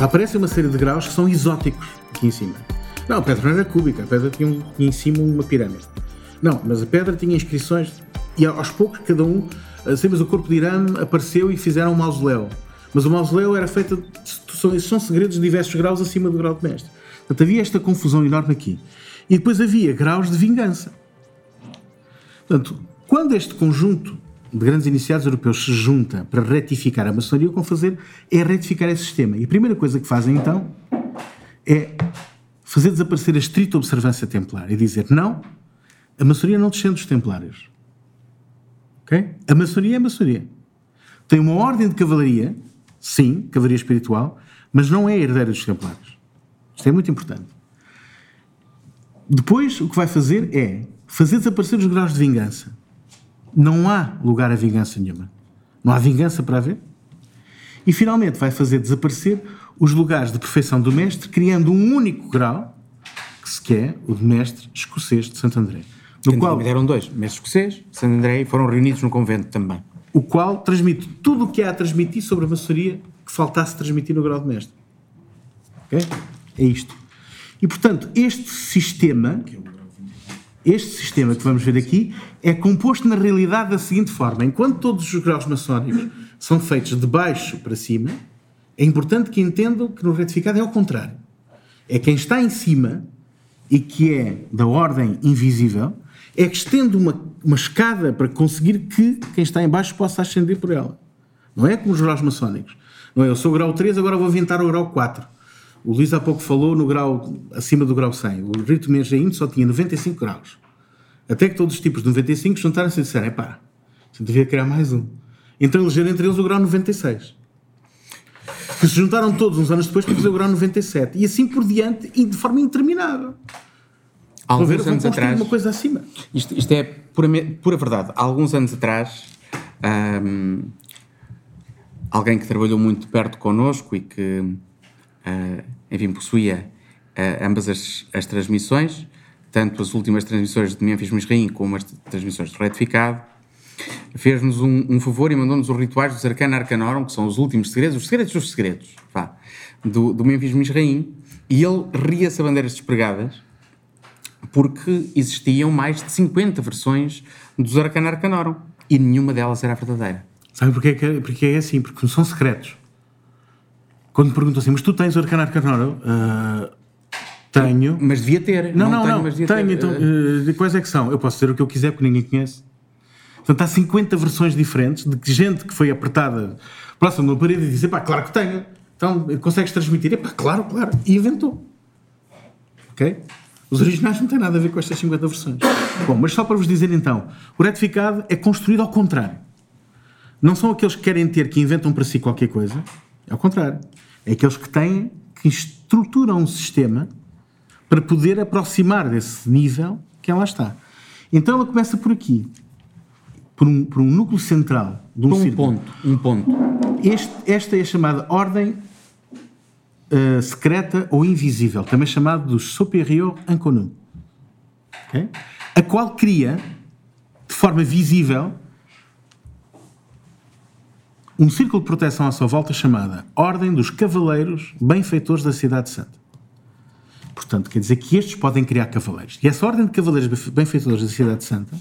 Aparece uma série de graus que são exóticos aqui em cima. Não, a pedra não era cúbica, a pedra tinha, um, tinha em cima uma pirâmide. Não, mas a pedra tinha inscrições e aos poucos cada um, assim, mas o corpo de Irã apareceu e fizeram um mausoléu. Mas o mausoléu era feito, são, são segredos de diversos graus acima do grau de mestre. Portanto, havia esta confusão enorme aqui. E depois havia graus de vingança. Portanto, quando este conjunto de grandes iniciados europeus se junta para retificar a maçonaria, o que vão fazer é retificar esse sistema. E a primeira coisa que fazem então é fazer desaparecer a estrita observância templar e dizer não, a maçonaria não descende dos templários. Ok? A maçonaria é a maçonaria. Tem uma ordem de cavalaria, sim, cavalaria espiritual, mas não é herdeira dos templários. Isto é muito importante. Depois, o que vai fazer é fazer desaparecer os graus de vingança não há lugar a vingança nenhuma. Não há vingança para haver. E finalmente vai fazer desaparecer os lugares de perfeição do mestre, criando um único grau, que se quer o de mestre escocês de Santo André. No qual eram dois, mestre escocês, Santo André, e foram reunidos no convento também. O qual transmite tudo o que há a transmitir sobre a maçonaria que faltasse transmitir no grau de mestre. Ok? É isto. E portanto, este sistema este sistema que vamos ver aqui é composto na realidade da seguinte forma: enquanto todos os graus maçónicos são feitos de baixo para cima, é importante que entendam que no retificado é ao contrário. É quem está em cima e que é da ordem invisível, é que estende uma, uma escada para conseguir que quem está em baixo possa ascender por ela. Não é como os graus maçónicos. Não é, eu sou grau 3, agora vou inventar o grau 4. O Luís há pouco falou no grau acima do grau 100. O rito Menjaim só tinha 95 graus. Até que todos os tipos de 95 juntaram-se e disseram: pá, gente devia criar mais um. Então elegeram entre eles o grau 96. Que se juntaram todos uns anos depois para fazer o grau 97. E assim por diante, e de forma interminável. Alguns ver, anos atrás. uma coisa acima. Isto, isto é pura, pura verdade. Há alguns anos atrás. Um, alguém que trabalhou muito perto connosco e que, enfim, possuía uh, ambas as, as transmissões, tanto as últimas transmissões de Memphis Misraim como as transmissões de Retificado, fez-nos um, um, favor e mandou-nos os rituais dos Arcana Arcanorum, que são os últimos segredos, os segredos dos segredos, vá, do, do Memphis Misraim, e ele ria-se a bandeiras despregadas, porque existiam mais de 50 versões dos Arcana Arcanorum, e nenhuma delas era verdadeira. Sabe porquê que, porque é assim? Porque não são secretos. Quando me perguntam assim, mas tu tens o Arcana Arcanorum? Uh, tenho. Mas devia ter. Não, não, não. não tenho, ter. então. Uh, quais é que são? Eu posso dizer o que eu quiser porque ninguém conhece. Portanto, há 50 versões diferentes de gente que foi apertada próximo de uma parede e disse: pá, claro que tenho. Então, consegues transmitir? É pá, claro, claro. E inventou. Ok? Os originais não têm nada a ver com estas 50 versões. Bom, mas só para vos dizer então: o retificado é construído ao contrário. Não são aqueles que querem ter, que inventam para si qualquer coisa. É ao contrário. É aqueles que têm, que estruturam um sistema para poder aproximar desse nível que ela está. Então ela começa por aqui, por um, por um núcleo central de um, um ponto, um ponto. Este, esta é a chamada ordem uh, secreta ou invisível, também chamado do superior inconnu, okay? a qual cria de forma visível um círculo de proteção à sua volta chamada Ordem dos Cavaleiros Benfeitores da Cidade Santa. Portanto, quer dizer que estes podem criar cavaleiros. E essa ordem de cavaleiros benfeitores da Cidade Santa,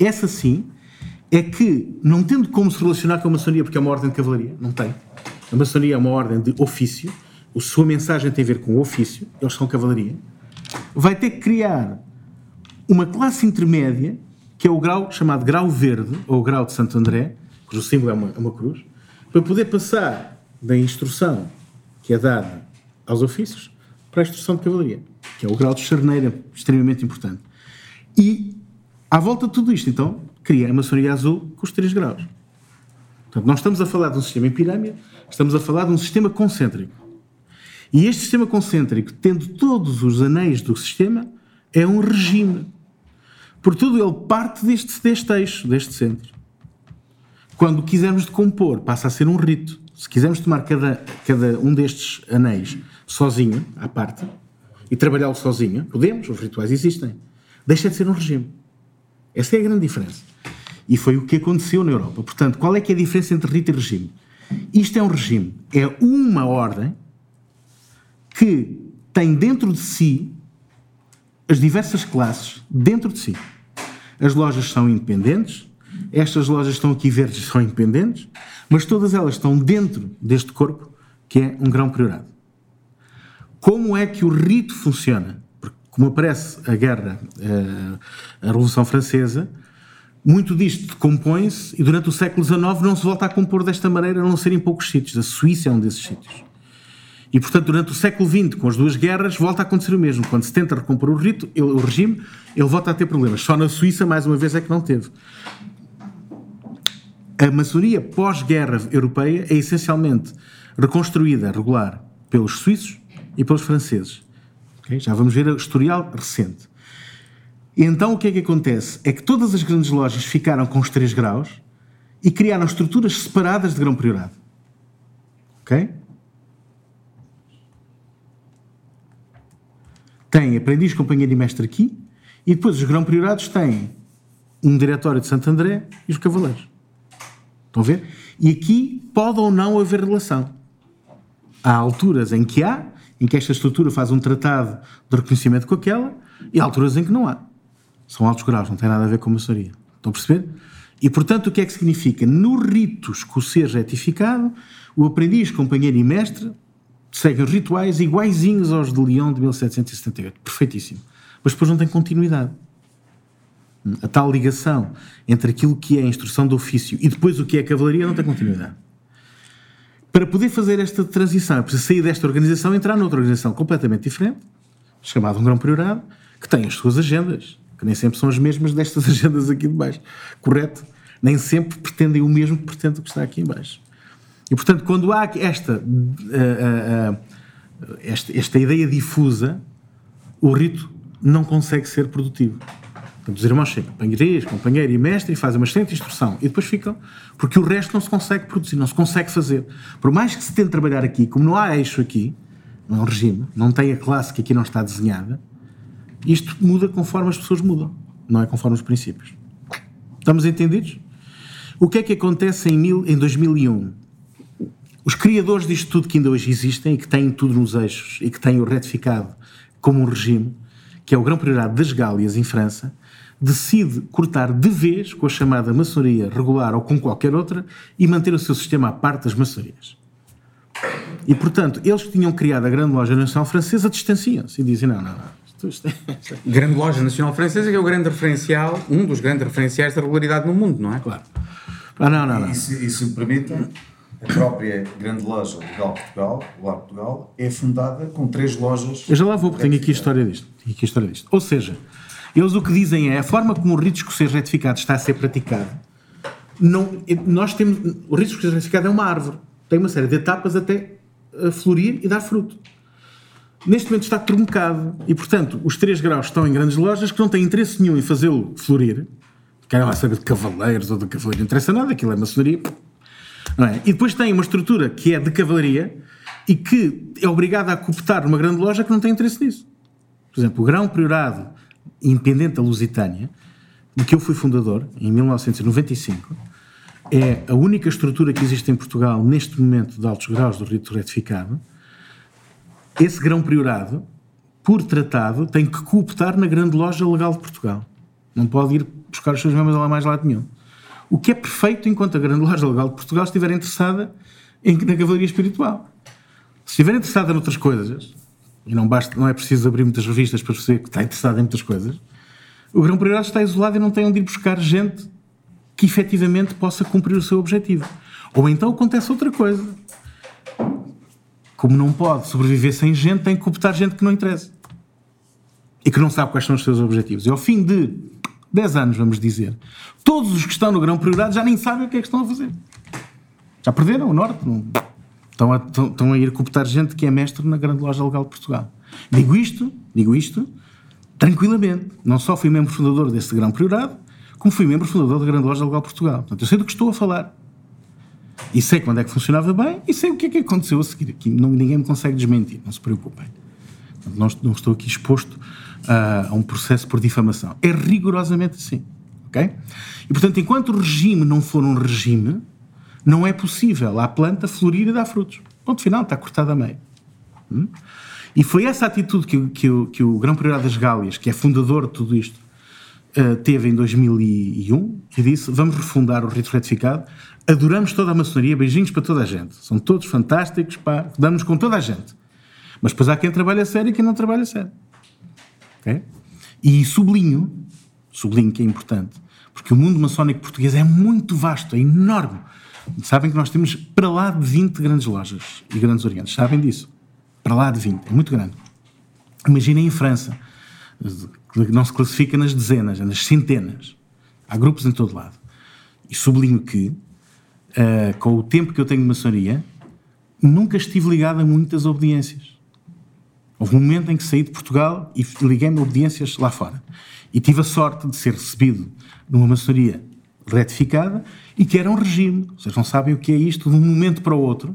essa sim, é que, não tendo como se relacionar com a maçonaria, porque é uma ordem de cavalaria, não tem. A maçonaria é uma ordem de ofício, a sua mensagem tem a ver com o ofício, eles são cavalaria, vai ter que criar uma classe intermédia, que é o grau chamado grau verde, ou grau de Santo André, cujo símbolo é uma, é uma cruz, para poder passar da instrução que é dada aos ofícios para a instrução de cavalaria, que é o grau de charneira, extremamente importante. E, à volta de tudo isto, então, cria a maçonaria azul com os três graus. Portanto, nós estamos a falar de um sistema em pirâmide, estamos a falar de um sistema concêntrico. E este sistema concêntrico, tendo todos os anéis do sistema, é um regime. Portanto, ele parte deste, deste eixo, deste centro. Quando quisermos decompor, passa a ser um rito. Se quisermos tomar cada, cada um destes anéis sozinho, à parte, e trabalhá-lo sozinho, podemos, os rituais existem. Deixa de ser um regime. Essa é a grande diferença. E foi o que aconteceu na Europa. Portanto, qual é que é a diferença entre rito e regime? Isto é um regime. É uma ordem que tem dentro de si as diversas classes dentro de si. As lojas são independentes, estas lojas estão aqui verdes são independentes, mas todas elas estão dentro deste corpo que é um grão priorado. Como é que o rito funciona? Porque, como aparece a guerra, eh, a Revolução Francesa, muito disto compõe-se e durante o século XIX não se volta a compor desta maneira, a não ser em poucos sítios. A Suíça é um desses sítios. E, portanto, durante o século XX, com as duas guerras, volta a acontecer o mesmo. Quando se tenta recompor o, rito, ele, o regime, ele volta a ter problemas. Só na Suíça, mais uma vez, é que não teve. A maçonaria pós-guerra europeia é essencialmente reconstruída, regular, pelos suíços e pelos franceses. Okay? Já vamos ver o historial recente. E então o que é que acontece? É que todas as grandes lojas ficaram com os três graus e criaram estruturas separadas de grão priorado. Ok? Tem aprendiz, companheiro e mestre aqui, e depois os grão priorados têm um diretório de Santo André e os cavaleiros. Estão a ver? E aqui pode ou não haver relação. Há alturas em que há, em que esta estrutura faz um tratado de reconhecimento com aquela, e há alturas em que não há. São altos graus, não tem nada a ver com a maçonaria. Estão a perceber? E, portanto, o que é que significa? No rito escocês retificado, o aprendiz, companheiro e mestre seguem rituais iguaizinhos aos de Lyon de 1778. Perfeitíssimo. Mas depois não tem continuidade. A tal ligação entre aquilo que é a instrução do ofício e depois o que é a cavalaria não tem continuidade. Para poder fazer esta transição, é preciso sair desta organização e entrar noutra organização completamente diferente, chamada um grão priorado, que tem as suas agendas, que nem sempre são as mesmas destas agendas aqui de baixo. Correto? Nem sempre pretendem o mesmo que pretende o que está aqui em baixo. E, portanto, quando há esta, uh, uh, uh, esta, esta ideia difusa, o rito não consegue ser produtivo. Portanto, os irmãos chegam, companheiros, companheiro e mestre, e fazem uma excelente instrução. E depois ficam, porque o resto não se consegue produzir, não se consegue fazer. Por mais que se tente trabalhar aqui, como não há eixo aqui, não é um regime, não tem a classe que aqui não está desenhada, isto muda conforme as pessoas mudam, não é conforme os princípios. Estamos entendidos? O que é que acontece em, mil, em 2001? Os criadores disto tudo que ainda hoje existem e que têm tudo nos eixos e que têm o retificado como um regime, que é o grão priorado das Gálias em França, decide cortar de vez com a chamada maçonaria regular ou com qualquer outra e manter o seu sistema à parte das maçonarias. E, portanto, eles que tinham criado a grande loja nacional francesa distanciam-se e dizem: não, não, não. Isto, isto é... Grande loja nacional francesa que é o grande referencial, um dos grandes referenciais da regularidade no mundo, não é? Claro. Ah, não, não, não. E se, e se me permitem, a própria grande loja legal Portugal, Legal Portugal, é fundada com três lojas. Eu já lá vou, porque tenho aqui a história disto. Tenho aqui a história disto. Ou seja, eles o que dizem é a forma como o rito escocês retificado está a ser praticado. Não, nós temos, o rito escocês retificado é uma árvore. Tem uma série de etapas até a florir e dar fruto. Neste momento está truncado e, portanto, os três graus estão em grandes lojas que não têm interesse nenhum em fazê-lo florir. Querem lá saber de cavaleiros ou de cavaleiros, não interessa nada, aquilo é maçonaria. É? E depois tem uma estrutura que é de cavalaria e que é obrigada a cooptar numa grande loja que não tem interesse nisso. Por exemplo, o grão priorado independente da Lusitânia, de que eu fui fundador, em 1995, é a única estrutura que existe em Portugal neste momento de altos graus do rito retificado. Esse grão priorado, por tratado, tem que cooptar na grande loja legal de Portugal. Não pode ir buscar os seus membros lá mais lado nenhum. O que é perfeito enquanto a grande loja legal de Portugal estiver interessada em, na cavalaria espiritual. Se estiver interessada noutras coisas, e não, basta, não é preciso abrir muitas revistas para perceber que está interessado em muitas coisas, o Grão Priorado está isolado e não tem onde ir buscar gente que efetivamente possa cumprir o seu objetivo. Ou então acontece outra coisa. como não pode sobreviver sem gente, tem que cooptar gente que não interessa. E que não sabe quais são os seus objetivos. E ao fim de 10 anos, vamos dizer, todos os que estão no grão prioridade já nem sabem o que é que estão a fazer. Já perderam o norte. Não. Estão, a, estão, a ir cooptar gente que é mestre na grande loja legal de Portugal. Digo isto, digo isto, tranquilamente. Não só fui membro fundador desse grão prioridade, como fui membro fundador da grande loja legal de Portugal. Portanto, eu sei do que estou a falar. E sei quando é que funcionava bem e sei o que é que aconteceu a seguir. Aqui não, ninguém me consegue desmentir, não se preocupem. Portanto, não, estou aqui exposto a um processo por difamação. É rigorosamente assim. ok? E, portanto, enquanto o regime não for um regime, não é possível a planta florir e dar frutos. Ponto final, está cortada a meio. Hum? E foi essa atitude que, que, o, que o Grão Prioridade das Gálias, que é fundador de tudo isto, uh, teve em 2001 e disse: Vamos refundar o rito retificado. Adoramos toda a maçonaria, beijinhos para toda a gente. São todos fantásticos, pá, damos com toda a gente. Mas depois há quem trabalha a sério e quem não trabalha a sério. Okay? E sublinho, sublinho que é importante, porque o mundo maçónico português é muito vasto, é enorme. Sabem que nós temos para lá de 20 grandes lojas e grandes orientes. Sabem disso? Para lá de 20. É muito grande. Imaginem em França, não se classifica nas dezenas, é nas centenas. Há grupos em todo lado. E sublinho que, uh, com o tempo que eu tenho de maçonaria, nunca estive ligado a muitas obediências. Houve um momento em que saí de Portugal e liguei-me a obediências lá fora. E tive a sorte de ser recebido numa maçonaria retificada e que era um regime. Vocês não sabem o que é isto de um momento para o outro.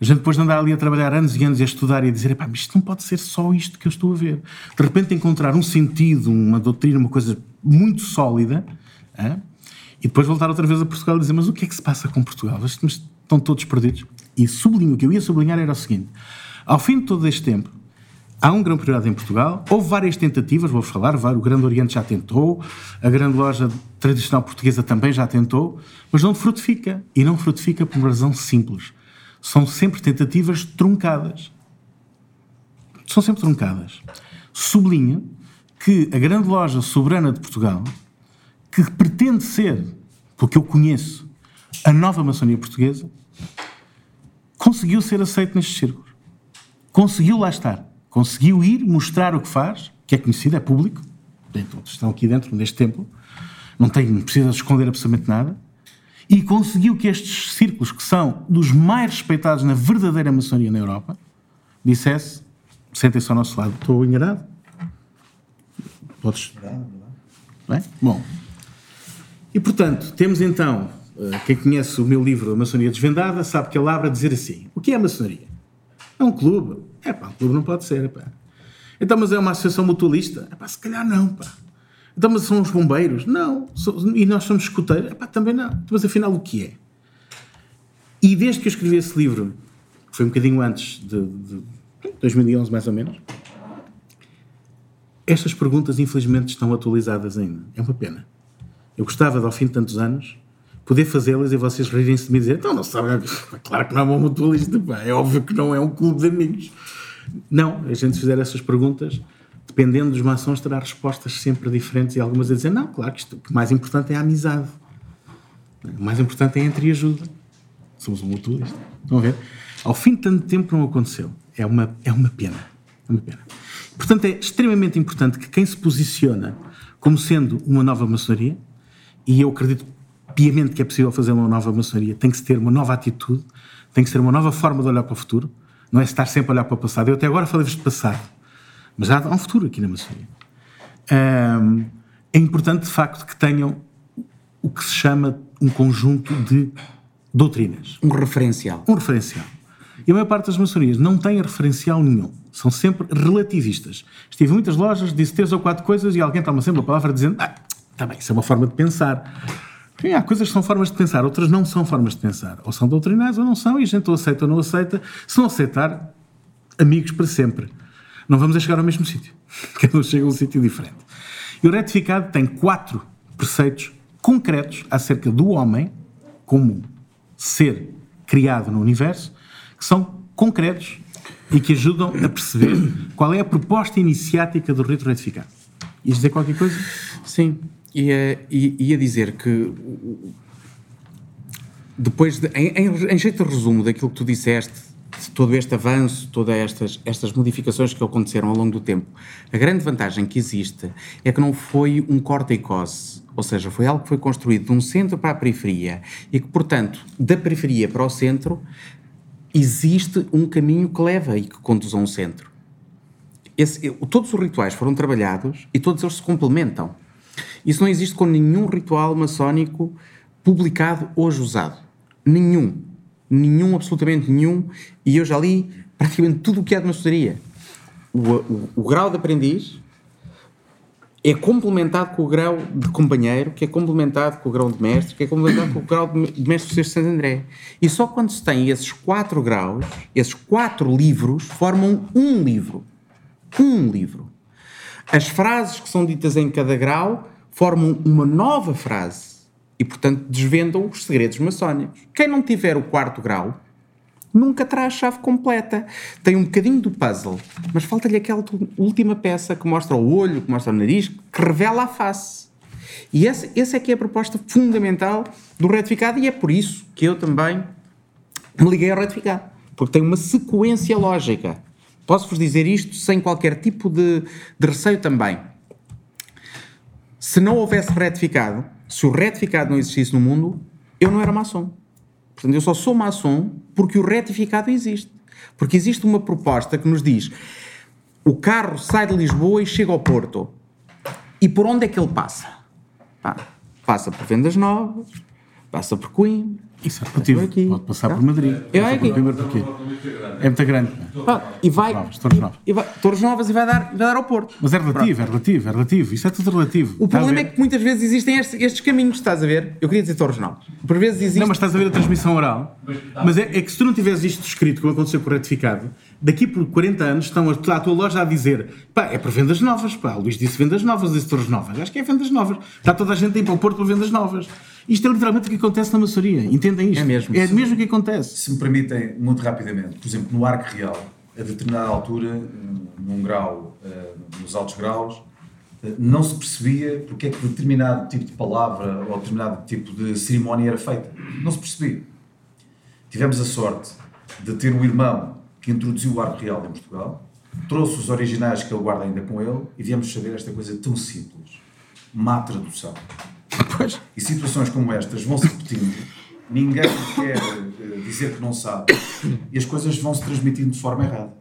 A gente depois de andar ali a trabalhar anos e anos e a estudar e a dizer, mas isto não pode ser só isto que eu estou a ver. De repente encontrar um sentido, uma doutrina, uma coisa muito sólida, e depois voltar outra vez a Portugal e dizer, mas o que é que se passa com Portugal? Estão todos perdidos. E sublinho, o que eu ia sublinhar era o seguinte, ao fim de todo este tempo, Há um grande prioridade em Portugal. Houve várias tentativas, vou falar, o Grande Oriente já tentou, a grande loja tradicional portuguesa também já tentou, mas não frutifica. E não frutifica por uma razão simples são sempre tentativas truncadas. São sempre truncadas. Sublinho que a grande loja soberana de Portugal, que pretende ser, porque eu conheço, a nova maçonaria portuguesa, conseguiu ser aceito nestes círculos. Conseguiu lá estar. Conseguiu ir mostrar o que faz, que é conhecido, é público. Estão aqui dentro, neste templo. Não, tem, não precisa esconder absolutamente nada e conseguiu que estes círculos, que são dos mais respeitados na verdadeira maçonaria na Europa, dissesse: sentem-se ao nosso lado. Estou enganado? Podes. Bem? Bom. E portanto, temos então, eh, quem conhece o meu livro A Maçonaria Desvendada, sabe que ele abre a dizer assim: o que é a maçonaria? É um clube. É pá, um clube não pode ser. Pá. Então, mas é uma associação mutualista? É pá, se calhar não, pá. Então, mas são os bombeiros? Não. E nós somos escuteiros? Epá, também não. Então, mas afinal, o que é? E desde que eu escrevi esse livro, que foi um bocadinho antes de, de 2011, mais ou menos, estas perguntas, infelizmente, estão atualizadas ainda. É uma pena. Eu gostava, de, ao fim de tantos anos, poder fazê-las e vocês rirem-se de mim e dizer: então, não sabe, claro que não é uma mutualista, é óbvio que não é um clube de amigos. Não, a gente fizer essas perguntas dependendo dos maçons, terá respostas sempre diferentes e algumas a dizer: não, claro que isto, o mais importante é a amizade. O mais importante é a entreajuda. Somos um mutualista. Estão a ver? Ao fim de tanto tempo não aconteceu. É uma, é uma pena. É uma pena. Portanto, é extremamente importante que quem se posiciona como sendo uma nova maçonaria, e eu acredito piamente que é possível fazer uma nova maçonaria, tem que se ter uma nova atitude, tem que ser uma nova forma de olhar para o futuro, não é estar sempre a olhar para o passado. Eu até agora falei-vos de passado mas há um futuro aqui na maçonaria. É importante, de facto, que tenham o que se chama um conjunto de doutrinas. Um referencial. Um referencial. E a maior parte das maçonarias não tem referencial nenhum. São sempre relativistas. Estive em muitas lojas, disse três ou quatro coisas e alguém toma sempre a palavra dizendo ah, está bem, isso é uma forma de pensar. Sim, há coisas que são formas de pensar, outras não são formas de pensar. Ou são doutrinais ou não são, e a gente ou aceita ou não aceita. Se não aceitar, amigos para sempre não vamos a chegar ao mesmo sítio. Cada um chega a um sítio diferente. E o retificado tem quatro preceitos concretos acerca do homem como ser criado no universo, que são concretos e que ajudam a perceber qual é a proposta iniciática do rito retificado. Ias dizer qualquer coisa? Sim, ia, ia dizer que depois, de, em, em, em jeito de resumo daquilo que tu disseste, todo este avanço, todas estas, estas modificações que aconteceram ao longo do tempo, a grande vantagem que existe é que não foi um corte e cose, ou seja, foi algo que foi construído de um centro para a periferia e que, portanto, da periferia para o centro, existe um caminho que leva e que conduz a um centro. Esse, todos os rituais foram trabalhados e todos eles se complementam. Isso não existe com nenhum ritual maçónico publicado hoje usado. Nenhum. Nenhum, absolutamente nenhum. E eu já li praticamente tudo o que há de maçonaria. O, o, o grau de aprendiz é complementado com o grau de companheiro, que é complementado com o grau de mestre, que é complementado com o grau de mestre de Santo André. E só quando se tem esses quatro graus, esses quatro livros, formam um livro. Um livro. As frases que são ditas em cada grau formam uma nova frase e, portanto, desvendam os segredos maçónicos. Quem não tiver o quarto grau nunca terá a chave completa. Tem um bocadinho do puzzle, mas falta-lhe aquela última peça que mostra o olho, que mostra o nariz, que revela a face. E essa, essa é que é a proposta fundamental do retificado e é por isso que eu também me liguei ao retificado. Porque tem uma sequência lógica. Posso-vos dizer isto sem qualquer tipo de, de receio também. Se não houvesse retificado, se o retificado não existisse no mundo, eu não era maçom. Portanto, eu só sou maçom porque o retificado existe. Porque existe uma proposta que nos diz: o carro sai de Lisboa e chega ao Porto. E por onde é que ele passa? Pá, passa por Vendas Novas, passa por Coimbra, isso é relativo. Pode passar por Madrid. É aqui. Por porquê? É muito grande. Ah, e vai. Novas, Torres Novas. E vai, Torres Novas e vai dar, vai dar ao Porto. Mas é relativo, Pronto. é relativo, é relativo. Isso é tudo relativo. O problema é que muitas vezes existem estes, estes, caminhos, estás a ver? Eu queria dizer Torres Novas. Por vezes existe. Não, mas estás a ver a transmissão oral. Mas é, é que se tu não tiveres isto escrito, como aconteceu com o retificado, daqui por 40 anos estão a, a tua loja a dizer pá, é para vendas novas, pá. O Luís disse vendas novas, disse Torres Novas. Acho que é vendas novas. Está toda a gente a ir para o Porto para vendas novas. Isto é literalmente o que acontece na maçonaria. Entendem isto? É mesmo. É mesmo o que acontece. Se me permitem, muito rapidamente, por exemplo, no arco real, a determinada altura, num grau, eh, nos altos graus, eh, não se percebia porque é que determinado tipo de palavra ou determinado tipo de cerimónia era feita. Não se percebia. Tivemos a sorte de ter um irmão que introduziu o arco real em Portugal, trouxe os originais que ele guarda ainda com ele e viemos saber esta coisa tão simples. Má tradução. Pois. E situações como estas vão se repetindo, ninguém quer uh, dizer que não sabe, e as coisas vão se transmitindo de forma errada.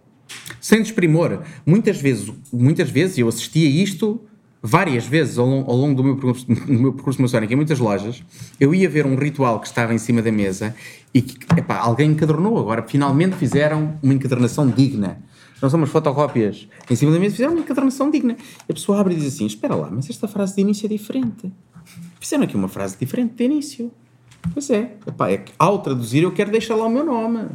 Sem desprimor, muitas vezes, muitas vezes eu assisti a isto várias vezes ao, ao longo do meu, percurso, do meu percurso maçónico em muitas lojas, eu ia ver um ritual que estava em cima da mesa e que epá, alguém encadornou. Agora, finalmente fizeram uma encadernação digna. Não são umas fotocópias em cima da mesa, fizeram uma encadernação digna. E a pessoa abre e diz assim: Espera lá, mas esta frase de início é diferente. Fizeram aqui uma frase diferente de início. Pois é, epá, é que ao traduzir eu quero deixar lá o meu nome.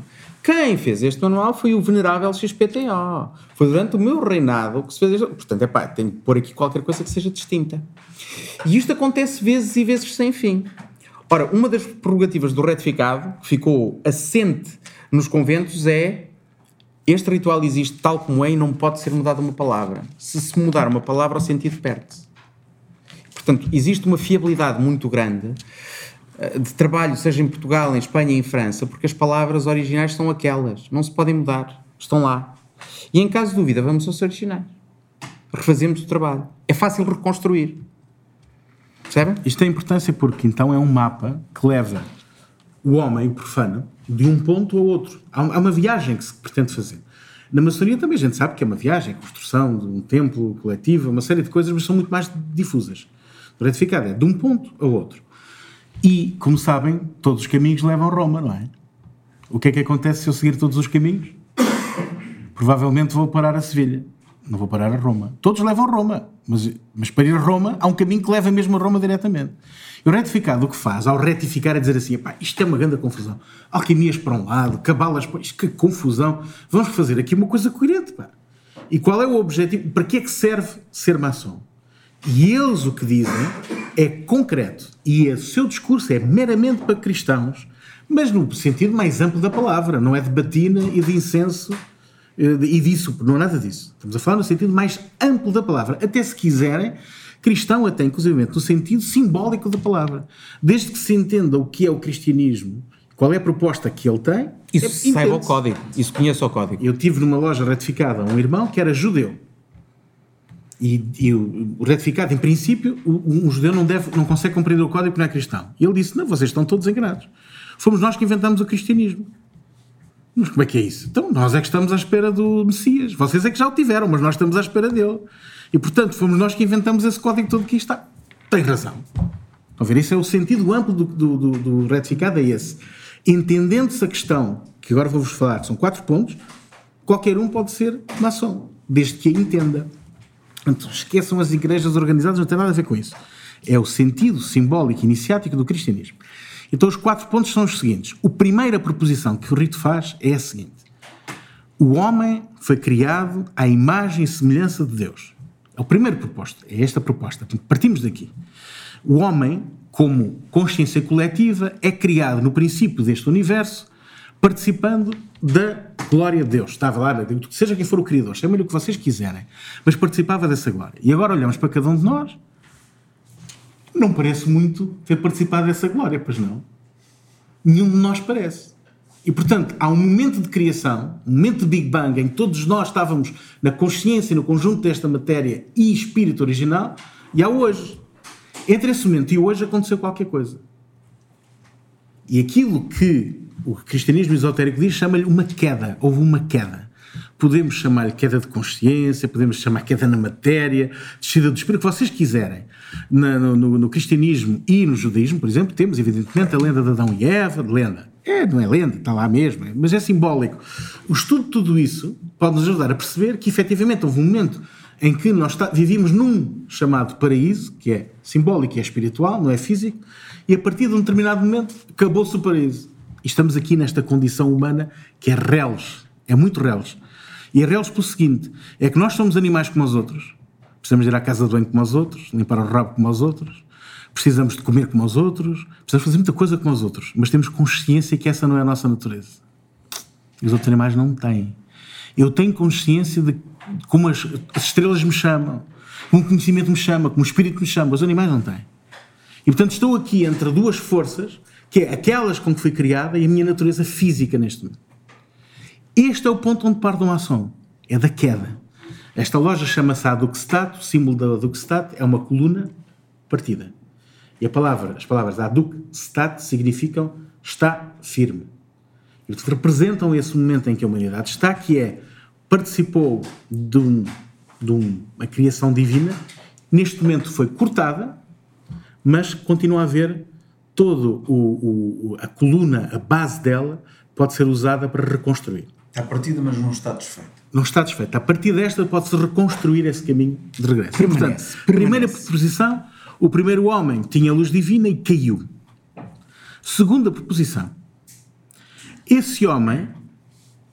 Quem fez este manual foi o venerável XPTO. Foi durante o meu reinado que se fez este... Portanto, epá, tenho que pôr aqui qualquer coisa que seja distinta. E isto acontece vezes e vezes sem fim. Ora, uma das prerrogativas do retificado, que ficou assente nos conventos, é este ritual existe tal como é e não pode ser mudada uma palavra. Se se mudar uma palavra, o sentido perde-se. Portanto, existe uma fiabilidade muito grande eh, de trabalho, seja em Portugal, em Espanha em França, porque as palavras originais são aquelas, não se podem mudar, estão lá. E em caso de dúvida, vamos aos originais. Refazemos o trabalho. É fácil reconstruir. Percebem? Isto tem importância porque então é um mapa que leva o homem, o profano, de um ponto ao outro. Há uma viagem que se pretende fazer. Na maçonaria também a gente sabe que é uma viagem, construção de um templo coletivo, uma série de coisas, mas são muito mais difusas. Retificado é de um ponto ao outro. E, como sabem, todos os caminhos levam a Roma, não é? O que é que acontece se eu seguir todos os caminhos? Provavelmente vou parar a Sevilha. Não vou parar a Roma. Todos levam a Roma. Mas, mas para ir a Roma, há um caminho que leva mesmo a Roma diretamente. E o retificado o que faz, ao retificar, é dizer assim: isto é uma grande confusão. Alquimias para um lado, cabalas para. Isto, que confusão. Vamos fazer aqui uma coisa coerente. Pá. E qual é o objetivo? Para que é que serve ser maçom? E eles o que dizem é concreto e o seu discurso é meramente para cristãos, mas no sentido mais amplo da palavra, não é de batina e de incenso eh, e disso, não é nada disso. Estamos a falar no sentido mais amplo da palavra. Até se quiserem, cristão até inclusive no sentido simbólico da palavra. Desde que se entenda o que é o cristianismo, qual é a proposta que ele tem. Isso é, saiba o código. Isso conheça o código. Eu tive numa loja retificada um irmão que era judeu. E, e o, o retificado, em princípio, o- um judeu não, deve, não consegue compreender o código porque não é cristão. E ele disse: Não, vocês estão todos enganados. Fomos nós que inventamos o cristianismo. Mas como é que é isso? Então, nós é que estamos à espera do Messias. Vocês é que já o tiveram, mas nós estamos à espera dele. E, portanto, fomos nós que inventamos esse código todo que está. Tem razão. Estão a ver? Isso é o sentido amplo do, do, do, do retificado, é esse. Entendendo-se a questão, que agora vou-vos falar, são quatro pontos, qualquer um pode ser maçom, desde que a entenda. Portanto, esqueçam as igrejas organizadas, não tem nada a ver com isso. É o sentido simbólico iniciático do cristianismo. Então, os quatro pontos são os seguintes. A primeira proposição que o rito faz é a seguinte: O homem foi criado à imagem e semelhança de Deus. É o primeiro proposto. É esta proposta. Partimos daqui. O homem, como consciência coletiva, é criado no princípio deste universo, participando da glória de Deus. Estava lá, seja quem for o Criador, chamem-lhe o que vocês quiserem, mas participava dessa glória. E agora olhamos para cada um de nós, não parece muito ter participado dessa glória, pois não? Nenhum de nós parece. E, portanto, há um momento de criação, um momento de Big Bang, em que todos nós estávamos na consciência no conjunto desta matéria e espírito original, e há hoje. Entre esse momento e hoje aconteceu qualquer coisa. E aquilo que o cristianismo esotérico diz chama-lhe uma queda. Houve uma queda. Podemos chamar-lhe queda de consciência, podemos chamar queda na matéria, descida do espírito, o que vocês quiserem. No, no- cristianismo e no judaísmo, por exemplo, temos evidentemente a lenda de Adão e Eva, lenda. É, não é lenda, está lá mesmo, é- mas é simbólico. O estudo de tudo isso pode nos ajudar a perceber que efetivamente houve um momento em que nós vivíamos num chamado paraíso, que é simbólico e é espiritual, não é físico, e a partir de um determinado momento acabou-se o paraíso. E estamos aqui nesta condição humana que é reles, é muito reles. E é reles pelo seguinte: é que nós somos animais como os outros, precisamos ir à casa de banho como os outros, limpar o rabo como os outros, precisamos de comer como os outros, precisamos fazer muita coisa como os outros, mas temos consciência que essa não é a nossa natureza. E os outros animais não têm. Eu tenho consciência de como as, as estrelas me chamam, como o conhecimento me chama, como o espírito me chama. Os animais não têm. E portanto estou aqui entre duas forças, que é aquelas com que fui criada e a minha natureza física neste momento. Este é o ponto onde parte uma ação. É da queda. Esta loja chama-se Aduxstat, o símbolo da Aduxstat é uma coluna partida. E a palavra, as palavras Aduxstat significam está firme. E representam esse momento em que a humanidade está, que é participou de, um- de uma criação divina, neste momento foi cortada, mas continua a haver todo o, o- a coluna, a base dela pode ser usada para reconstruir. Está partida, mas não está desfeita. Não está desfeita. A partir desta pode-se reconstruir esse caminho de regresso. Permanece, Portanto, primeira permanece. proposição, o primeiro homem tinha luz divina e caiu. Segunda proposição, esse homem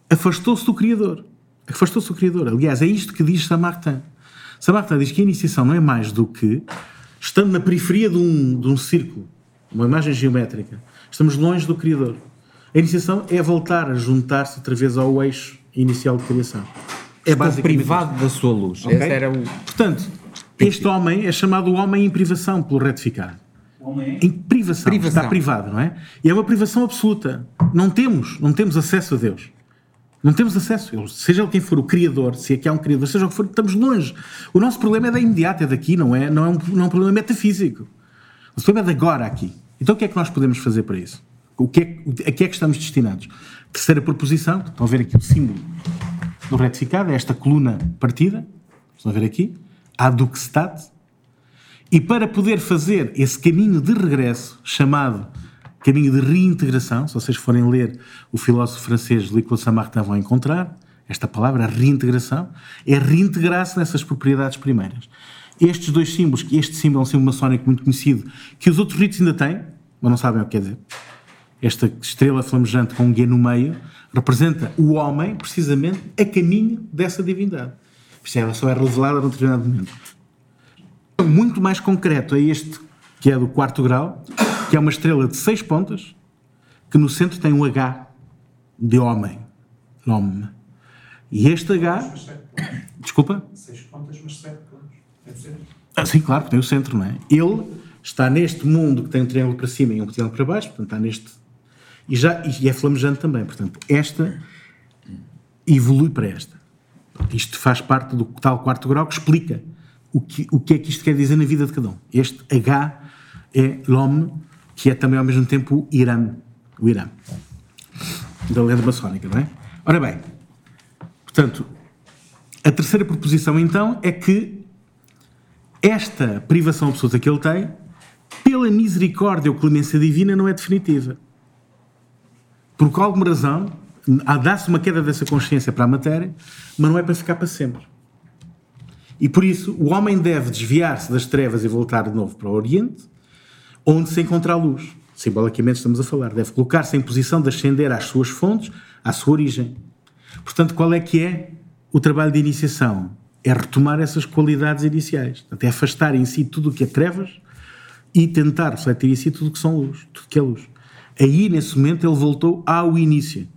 afastou-se do Criador. Afastou-se do Criador. Aliás, é isto que diz Samartin. Samartin diz que a iniciação não é mais do que, estando na periferia de um, de um círculo, uma imagem geométrica, estamos longe do Criador. A iniciação é voltar a juntar-se outra vez ao eixo inicial de criação. É Estou basicamente privado da sua luz. Ok? Esse era o. Portanto, este homem é chamado homem em privação pelo retificado. Homem Em privação, Privação. está privado, não é? E é uma privação absoluta. Não temos, não temos acesso a Deus. Não temos acesso. Ele- Seja quem for o Criador, se é que há um Criador, seja o que for, estamos longe. O nosso problema é da imediata, é daqui, não é, não é, um, não é um problema metafísico. O problema é de agora aqui. Então o que é que nós podemos fazer para isso? O que é, a que é que estamos destinados? Terceira proposição, estão a ver aqui o símbolo do retificado, é esta coluna partida, estão a ver aqui, aduxstat, e para poder fazer esse caminho de regresso, chamado caminho de reintegração, se vocês forem ler o filósofo francês Nicolas Samartin vão encontrar, esta palavra, reintegração, é reintegrar-se nessas propriedades primeiras. Estes dois símbolos, que este símbolo é um símbolo maçónico muito conhecido, que os outros ritos ainda têm, mas não sabem o que quer dizer. Esta estrela flamejante com um guia no meio representa o homem, precisamente, a caminho dessa divindade. Isto ela só é revelada num determinado momento muito mais concreto é este, que é do quarto grau, que é uma estrela de seis pontas, que no centro tem um H de homem, nome. E este H, desculpa? Seis pontas, mas sete pontos. Ah, sim, claro, que tem o centro, não é? Ele está neste mundo que tem um triângulo para cima e um triângulo para baixo, portanto está neste. E, já, e é flamejante também. Portanto, esta evolui para esta. Isto faz parte do tal quarto grau que explica o que, o que é que isto quer dizer na vida de cada um. Este H é l'homme, que é também ao mesmo tempo o Irã. O Irã. Da lenda maçónica, não é? Ora bem, portanto, a terceira proposição então é que esta privação absoluta que ele tem, pela misericórdia ou clemência divina, não é definitiva. Por alguma razão, dá-se uma queda dessa consciência para a matéria, mas não é para ficar para sempre. E por isso, o homem deve desviar-se das trevas e voltar de novo para o Oriente, onde se encontra a luz. Simbolicamente estamos a falar. Deve colocar-se em posição de ascender às suas fontes, à sua origem. Portanto, qual é que é o trabalho de iniciação? É retomar essas qualidades iniciais. Portanto, é afastar em si tudo o que é trevas e tentar refletir em si tudo o que são luz, tudo que é luz. Aí, nesse momento, ele voltou ao início.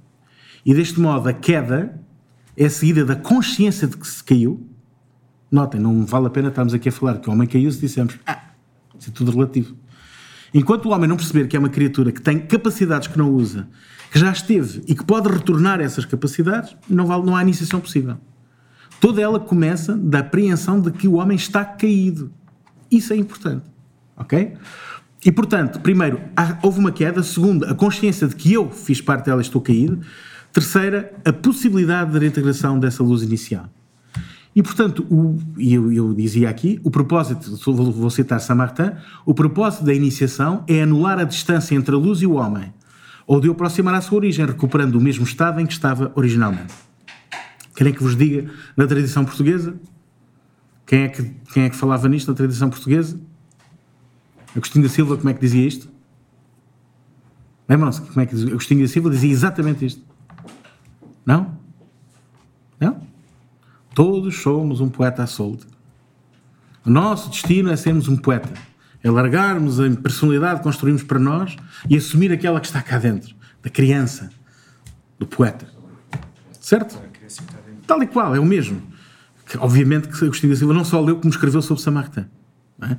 E deste modo, a queda é seguida da consciência de que se caiu. Notem, não vale a pena estarmos aqui a falar que o homem caiu se dissemos, ah, isso é tudo relativo. Enquanto o homem não perceber que é uma criatura que tem capacidades que não usa, que já esteve e que pode retornar essas capacidades, não, vale, não há iniciação possível. Toda ela começa da apreensão de que o homem está caído. Isso é importante. Ok? E portanto, primeiro, houve uma queda. Segundo, a consciência de que eu fiz parte dela e estou caído. Terceira, a possibilidade da reintegração dessa luz inicial. E, portanto, o, eu, eu dizia aqui, o propósito, vou, citar Saint-Martin, o propósito da iniciação é anular a distância entre a luz e o homem, ou de o aproximar à sua origem, recuperando o mesmo estado em que estava originalmente. Querem que vos diga na tradição portuguesa? Quem é que, quem é que falava nisto na tradição portuguesa? Agostinho da Silva, como é que dizia isto? Lembram-se como é que dizia? Agostinho da Silva dizia exatamente isto. Não? Não? Todos somos um poeta à solta. O nosso destino é sermos um poeta. É largarmos a personalidade que construímos para nós e assumir aquela que está cá dentro, da criança, do poeta. Certo? Tal e qual, é o mesmo. Que, obviamente que Agostinho da Silva não só leu como escreveu sobre Samartã. Não é?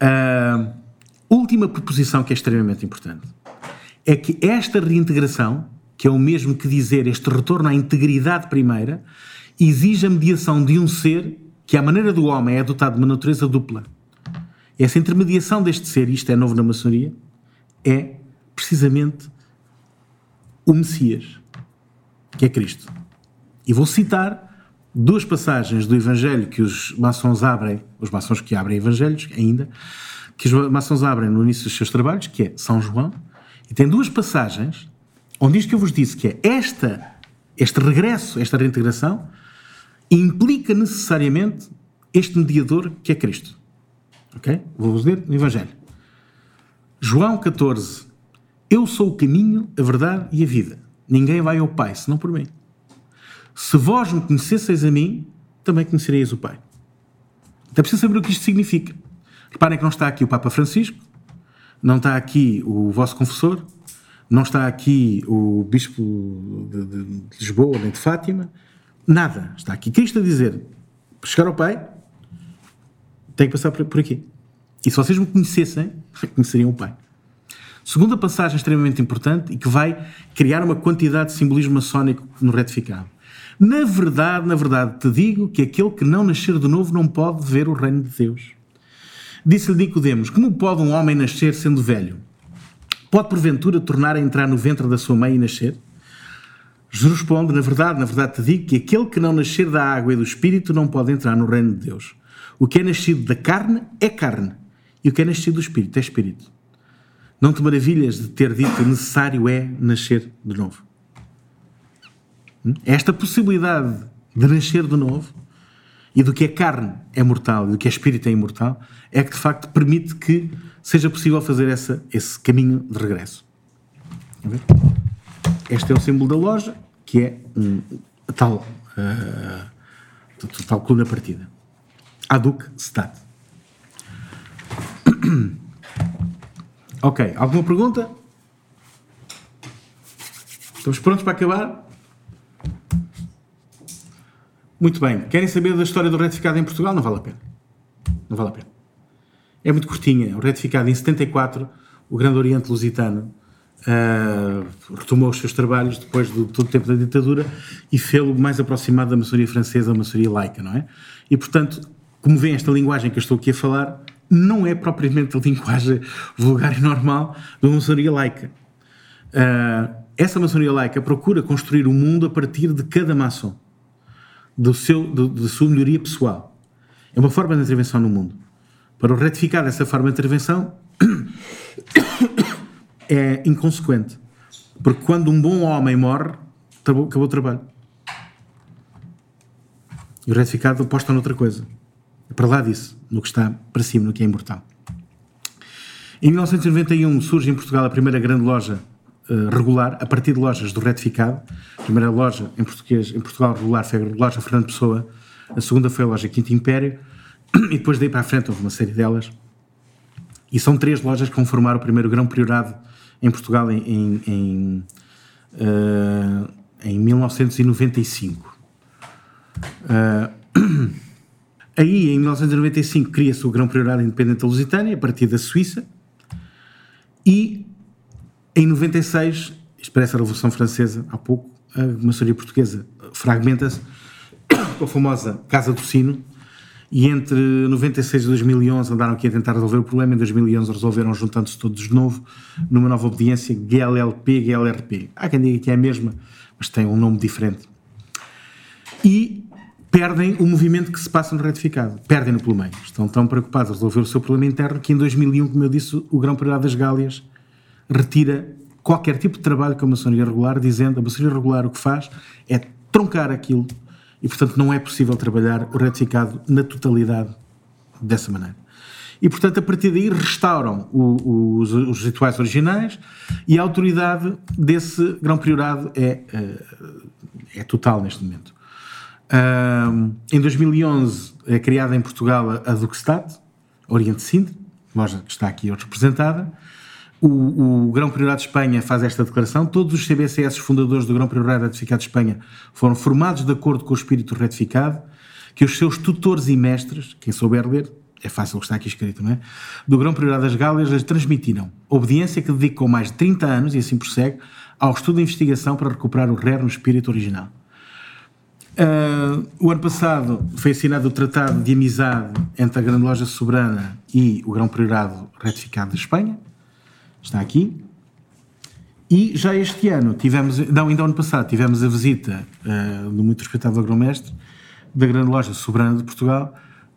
Ah, última proposição que é extremamente importante é que esta reintegração, que é o mesmo que dizer este retorno à integridade primeira, exige a mediação de um ser que, à maneira do homem, é dotado de uma natureza dupla. Essa intermediação deste ser, isto é novo na maçonaria, é precisamente o Messias, que é Cristo. E vou citar duas passagens do Evangelho que os maçons abrem, os maçons que abrem evangelhos ainda, que os maçons abrem no início dos seus trabalhos, que é São João, e tem duas passagens onde isto que eu vos disse, que é esta, este regresso, esta reintegração, implica necessariamente este mediador que é Cristo. Ok? Vou-vos ler no Evangelho. João 14. Eu sou o caminho, a verdade e a vida. Ninguém vai ao Pai, senão por mim. Se vós me conhecesseis a mim, também conhecereis o Pai. Então é preciso saber o que isto significa. Reparem que não está aqui o Papa Francisco, não está aqui o vosso confessor, não está aqui o Bispo de, de- de Lisboa nem de Fátima, nada. Está aqui Cristo a dizer: para chegar ao Pai, tem que passar por, aqui. E se vocês me conhecessem, conheceriam o Pai. Segunda passagem extremamente importante e que vai criar uma quantidade de simbolismo maçónico no retificado. Na verdade, na verdade, te digo que aquele que não nascer de novo não pode ver o reino de Deus. Disse-lhe Nicodemos: Como pode um homem nascer sendo velho? Pode porventura tornar a entrar no ventre da sua mãe e nascer? Jesus responde: Na verdade, na verdade te digo que aquele que não nascer da água e do espírito não pode entrar no reino de Deus. O que é nascido da carne é carne, e o que é nascido do espírito é espírito. Não te maravilhas de ter dito que necessário é nascer de novo. Hum? Esta possibilidade de nascer de novo e do que é carne é mortal e do que é espírito é imortal é que de facto permite que seja possível fazer essa, esse caminho de regresso. Este é o símbolo da loja, que é um, tal, a tal coluna partida. Aduk Stat. Ok, alguma pergunta? Estamos prontos para acabar? Muito bem. Querem saber da história do retificado em Portugal? Não vale a pena. Não vale a pena. É muito curtinha. O retificado em 74, o Grande Oriente Lusitano uh, retomou os seus trabalhos depois de todo o tempo da ditadura e fê-lo mais aproximado da maçonaria francesa, a maçonaria laica, não é? E, portanto, como vem esta linguagem que eu estou aqui a falar, não é propriamente a linguagem vulgar e normal da maçonaria laica. Uh, essa maçonaria laica procura construir o mundo a partir de cada maçom, do seu, do, da sua melhoria pessoal. É uma forma de intervenção no mundo. Para o retificar dessa forma de intervenção, é inconsequente. Porque quando um bom homem morre, acabou, o trabalho. E o retificado aposta noutra coisa. É para lá disso, no que está para cima, no que é imortal. Em 1991 surge em Portugal a primeira grande loja uh, regular, a partir de lojas do retificado. A primeira loja em, português, em Portugal regular foi a loja Fernando Pessoa, a segunda foi a loja Quinto Império, e depois daí para a frente houve uma série delas. E são três lojas que conformaram o primeiro grão priorado em Portugal em, em, em, uh, em 1995. Uh, aí, em 1995, cria-se o Grão Priorado Independente da Lusitânia, a partir da Suíça, e em 96, isto parece a Revolução Francesa, há pouco, a maçonaria portuguesa fragmenta-se com a famosa Casa do Sino, e entre 96 e 2011 andaram aqui a tentar resolver o problema. Em 2011 resolveram juntando-se todos de novo numa nova obediência GLLP, GLRP. Há quem diga que é a mesma, mas tem um nome diferente. E perdem o movimento que se passa no retificado. Perdem-no pelo meio. Estão tão preocupados a resolver o seu problema interno que em 2001, como eu disse, o Grão Prioridade das Gálias retira qualquer tipo de trabalho com a maçonaria regular, dizendo a maçonaria regular o que faz é troncar aquilo e, portanto, não é possível trabalhar o retificado na totalidade dessa maneira. E, portanto, a partir daí restauram o, os, os, rituais originais e a autoridade desse grão priorado é, é, é total neste momento. Um, em 2011 é criada em Portugal a Duxstat, Oriente Sintra, loja que está aqui representada, o, o Grão Prioridade de Espanha faz esta declaração. Todos os CBCS fundadores do Grão Prioridade Retificado de Espanha foram formados de acordo com o espírito retificado, que os seus tutores e mestres, quem souber ler, é fácil o que está aqui escrito, não é? Do Grão Prioridade das Gálias, as transmitiram. Obediência que dedicou mais de 30 anos, e assim prossegue, ao estudo e investigação para recuperar o RER no espírito original. Uh, o ano passado foi assinado o Tratado de Amizade entre a Grande Loja Soberana e o Grão Priorado Retificado de Espanha, está aqui. E já este ano tivemos, não, ainda ano passado, tivemos a visita uh, do muito respeitado agromestre da grande loja soberana de Portugal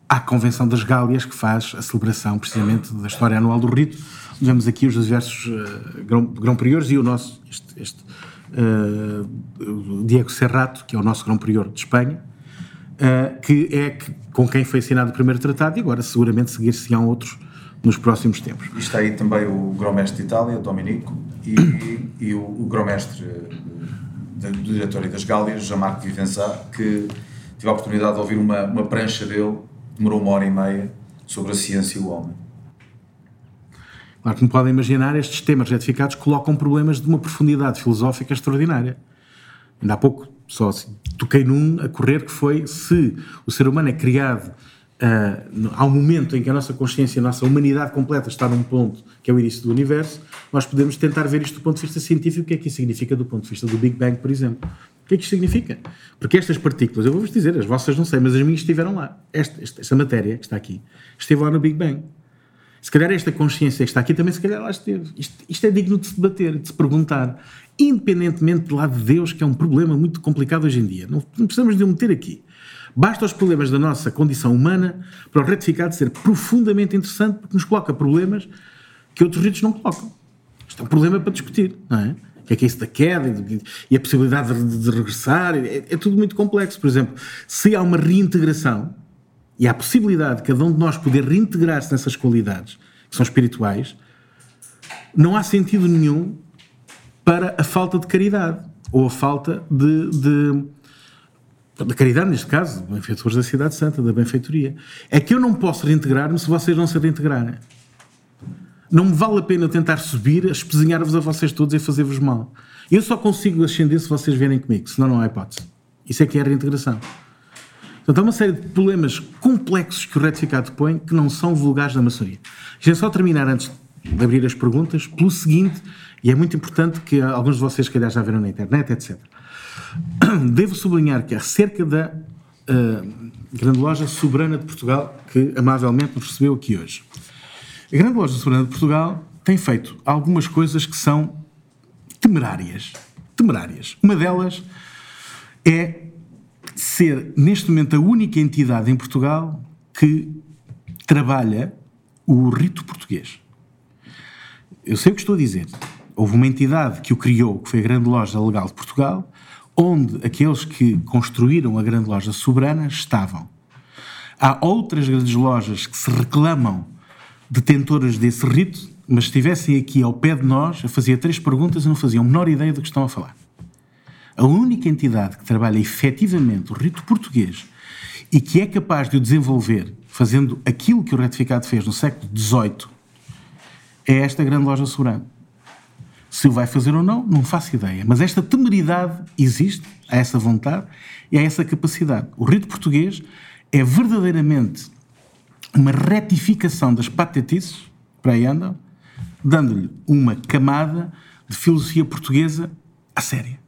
à Convenção das Gálias, que faz a celebração precisamente da história anual do rito. Vemos aqui os diversos uh, grão, grão priores e o nosso, este, este uh, Diego Serrato, que é o nosso grão prior de Espanha, uh, que é que, com quem foi assinado o primeiro tratado e agora seguramente seguir-se-ão outros nos próximos tempos. E está aí também o grão-mestre de Itália, Dominico, e, e o, o grão-mestre do Diretório das Gálias, Jean-Marc Vivenzat, que tive a oportunidade de ouvir uma, uma prancha dele, demorou uma hora e meia, sobre a ciência e o homem. Claro, como podem imaginar, estes temas retificados colocam problemas de uma profundidade filosófica extraordinária. Ainda há pouco só assim, toquei num a correr que foi se o ser humano é criado Uh, há um momento em que a nossa consciência, a nossa humanidade completa está num ponto que é o início do universo, nós podemos tentar ver isto do ponto de vista científico, o que é que isso significa do ponto de vista do Big Bang, por exemplo. O que é que isto significa? Porque estas partículas, eu vou-vos dizer, as vossas não sei, mas as minhas estiveram lá. Esta, esta, esta matéria que está aqui, esteve lá no Big Bang. Se calhar esta consciência que está aqui também se calhar lá esteve. Isto, isto é digno de se debater, de se perguntar. Independentemente do lado de Deus, que é um problema muito complicado hoje em dia. Não, não precisamos de o meter aqui. Basta os problemas da nossa condição humana para o retificado ser profundamente interessante porque nos coloca problemas que outros ritos não colocam. Isto é um problema para discutir, não é? O que é que é isso da queda e a possibilidade de, de regressar? É, é, tudo muito complexo. Por exemplo, se há uma reintegração e há a possibilidade de cada um de nós poder reintegrar-se nessas qualidades que são espirituais, não há sentido nenhum para a falta de caridade ou a falta de, de da caridade neste caso, benfeitores da Cidade Santa, da benfeitoria, é que eu não posso reintegrar-me se vocês não se reintegrarem. Não me vale a pena tentar subir, espezinhar-vos a vocês todos e fazer-vos mal. Eu só consigo ascender se vocês vierem comigo, senão não há hipótese. Isso é que é a reintegração. Portanto, há uma série de problemas complexos que o retificado põe que não são vulgares da maçonaria. Deixem só terminar antes de abrir as perguntas pelo seguinte, e é muito importante que alguns de vocês, se calhar, já viram na internet, etc. Devo sublinhar que acerca da uh, Grande Loja Soberana de Portugal, que amavelmente nos recebeu aqui hoje. A Grande Loja Soberana de Portugal tem feito algumas coisas que são temerárias. Temerárias. Uma delas é ser, neste momento, a única entidade em Portugal que trabalha o rito português. Eu sei o que estou a dizer. Houve uma entidade que o criou, que foi a Grande Loja Legal de Portugal, onde aqueles que construíram a Grande Loja Soberana estavam. Há outras grandes lojas que se reclamam detentoras desse rito, mas se estivessem aqui ao pé de nós, eu fazia três perguntas e não faziam a menor ideia do que estão a falar. A única entidade que trabalha efetivamente o rito português e que é capaz de o desenvolver fazendo aquilo que o retificado fez no século XVIII é esta grande loja soberana. Se o vai fazer ou não, não faço ideia. Mas esta temeridade existe, há essa vontade e há essa capacidade. O rito português é verdadeiramente uma retificação das patetices, para aí andam, dando-lhe uma camada de filosofia portuguesa a séria.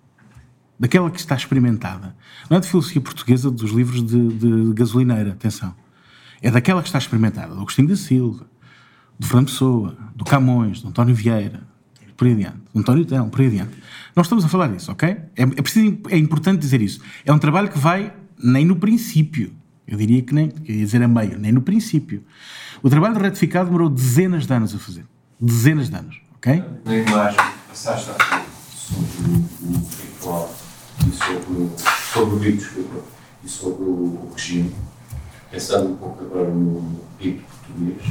Daquela que está experimentada. Não é de filosofia portuguesa dos livros de, de gasolineira, atenção. É daquela que está experimentada, do Agostinho da Silva, do Fernando Pessoa, do Camões, do António Vieira, por aí adiante, António Telmo, por aí adiante. Nós estamos a falar disso, ok? É, é, preciso, é importante dizer isso. É um trabalho que vai nem no princípio. Eu diria que nem, quer dizer a meio, nem no princípio. O trabalho de retificado demorou dezenas de anos a fazer. Dezenas de anos, ok? Na imagem que passaste sobre o ritual e sobre, sobre o rito, desculpa, e sobre o regime, pensando um pouco agora no rito português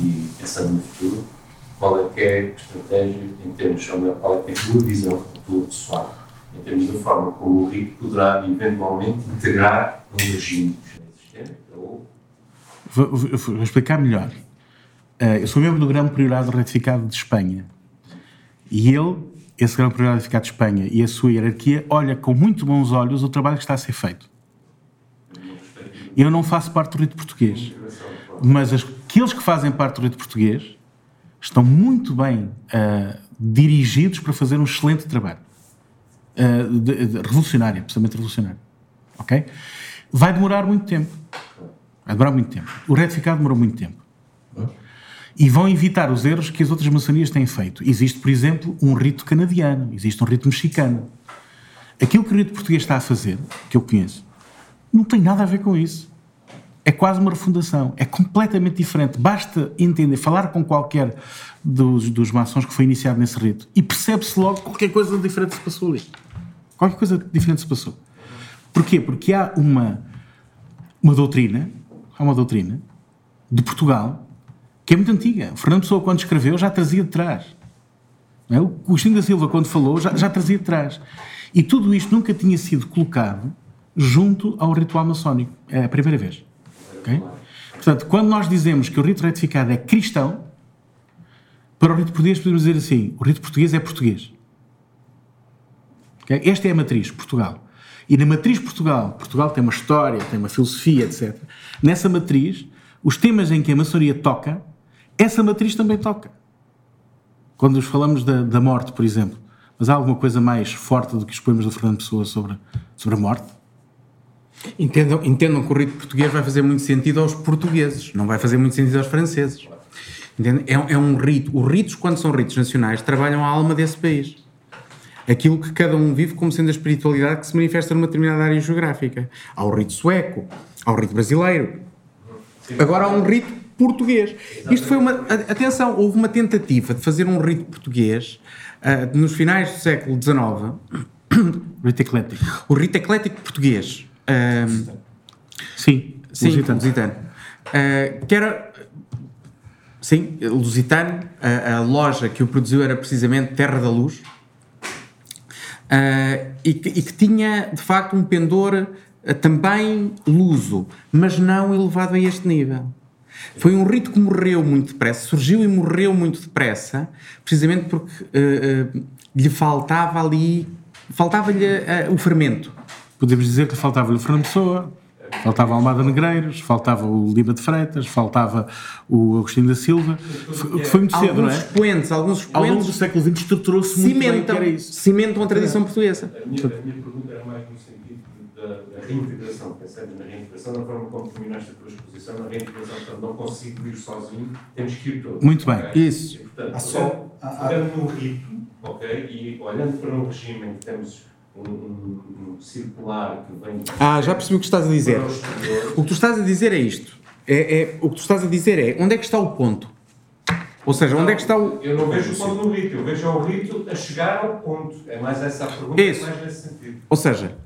e pensando no futuro, qual é que é a estratégia em termos, ou qual é que é a tua visão, a tua pessoal, em termos da forma como o rito poderá eventualmente integrar um regime existente ou... Vou, vou explicar melhor. Uh, eu sou membro do Grão Priorado Retificado de Espanha e ele, esse Grão Priorado Retificado de Espanha e a sua hierarquia, olha com muito bons olhos o trabalho que está a ser feito. Eu não faço parte do rito português, mas aqueles que fazem parte do rito português estão muito bem uh, dirigidos para fazer um excelente trabalho. Uh, de, de, revolucionário, precisamente revolucionário. Ok? Vai demorar muito tempo. Vai demorar muito tempo. O retificado demorou muito tempo. E vão evitar os erros que as outras maçonias têm feito. Existe, por exemplo, um rito canadiano, existe um rito mexicano. Aquilo que o rito português está a fazer, que eu conheço, não tem nada a ver com isso. É quase uma refundação. É completamente diferente. Basta entender, falar com qualquer dos, dos maçons que foi iniciado nesse rito e percebe-se logo qualquer coisa diferente se passou ali. Qualquer coisa diferente se passou. Porquê? Porque há uma, uma doutrina, há uma doutrina de Portugal que é muito antiga. O Fernando Pessoa, quando escreveu, já trazia de trás. É? O Agostinho da Silva, quando falou, já, já trazia de trás. E tudo isto nunca tinha sido colocado junto ao ritual maçónico. É a primeira vez. Okay? Portanto, quando nós dizemos que o rito retificado é cristão, para o rito português podemos dizer assim: o rito português é português. Okay? Esta é a matriz, Portugal. E na matriz Portugal, Portugal tem uma história, tem uma filosofia, etc. Nessa matriz, os temas em que a maçonaria toca, essa matriz também toca. Quando falamos da, da morte, por exemplo, mas há alguma coisa mais forte do que os poemas do Fernando Pessoa sobre, sobre a morte? Entendam, entendam que o rito português vai fazer muito sentido aos portugueses, não vai fazer muito sentido aos franceses. Entendem? É, é um rito. Os ritos, quando são ritos nacionais, trabalham a alma desse país. Aquilo que cada um vive como sendo a espiritualidade que se manifesta numa determinada área geográfica. Há o rito sueco, há o rito brasileiro. Agora há um rito português. Isto foi uma. Atenção, houve uma tentativa de fazer um rito português uh, nos finais do século XIX. Rito eclético. O rito eclético português. Uh, sim, sim, lusitano. lusitano. Uh, que era. Sim, Lusitano, a, a, loja que o produziu era precisamente Terra da Luz uh, e, que, e, que, tinha de facto um pendor uh, também luso, mas não elevado a este nível. Foi um rito que morreu muito depressa, surgiu e morreu muito depressa, precisamente porque uh, lhe faltava ali, faltava-lhe o fermento. Podemos dizer que faltava-lhe Fernando Pessoa. Faltava Almada Negreiros, faltava o Lima de Freitas, faltava o Agostinho da Silva. Foi, foi muito cedo, alguns não é? expoentes, alguns Ao longo do expoentes século XX estruturou-se muito bem que cimentam, era isso. cimentam a tradição portuguesa. A minha, a minha pergunta era mais no sentido da, da reintegração. Pensamos na reintegração, na forma como terminaste a tua exposição, na reintegração. Portanto, não consigo ir sozinho, temos que ir todos. Muito bem, ok? isso. E, portanto, olhando no rito, ok? E olhando para um regime em que temos um, circular que vem. Ah, já percebi o que estás a dizer. o que tu estás a dizer é isto. É, é- o que tu estás a dizer é onde é que está o ponto? Ou seja, onde é que está o. Eu não vejo o ponto no rito, eu vejo o rito a chegar ao ponto. É mais essa a pergunta, Isso. é mais nesse sentido. Ou seja,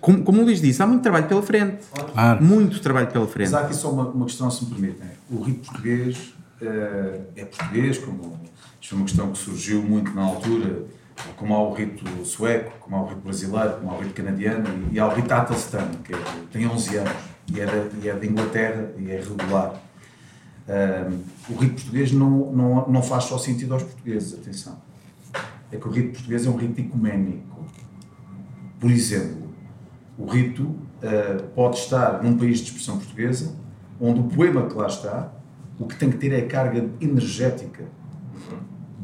como, como o Luís disse, há muito trabalho pela frente. Claro. Muito trabalho pela frente. Mas há aqui só uma, uma questão, se me permitem. O rito português eh, é português, como isto foi uma questão que surgiu muito na altura, como há o rito sueco, como há o rito brasileiro, como há o rito canadiano, e, e há o rito Atelstan, que é- tem 11 anos, e é, da, e é Inglaterra, e é regular. Ahm, o rito português não, não, não faz só sentido aos portugueses, atenção. É que o rito português é um rito ecuménico. Por exemplo, o rito ah, pode estar num país de expressão portuguesa, onde o poema que lá está, o que tem que ter é a carga energética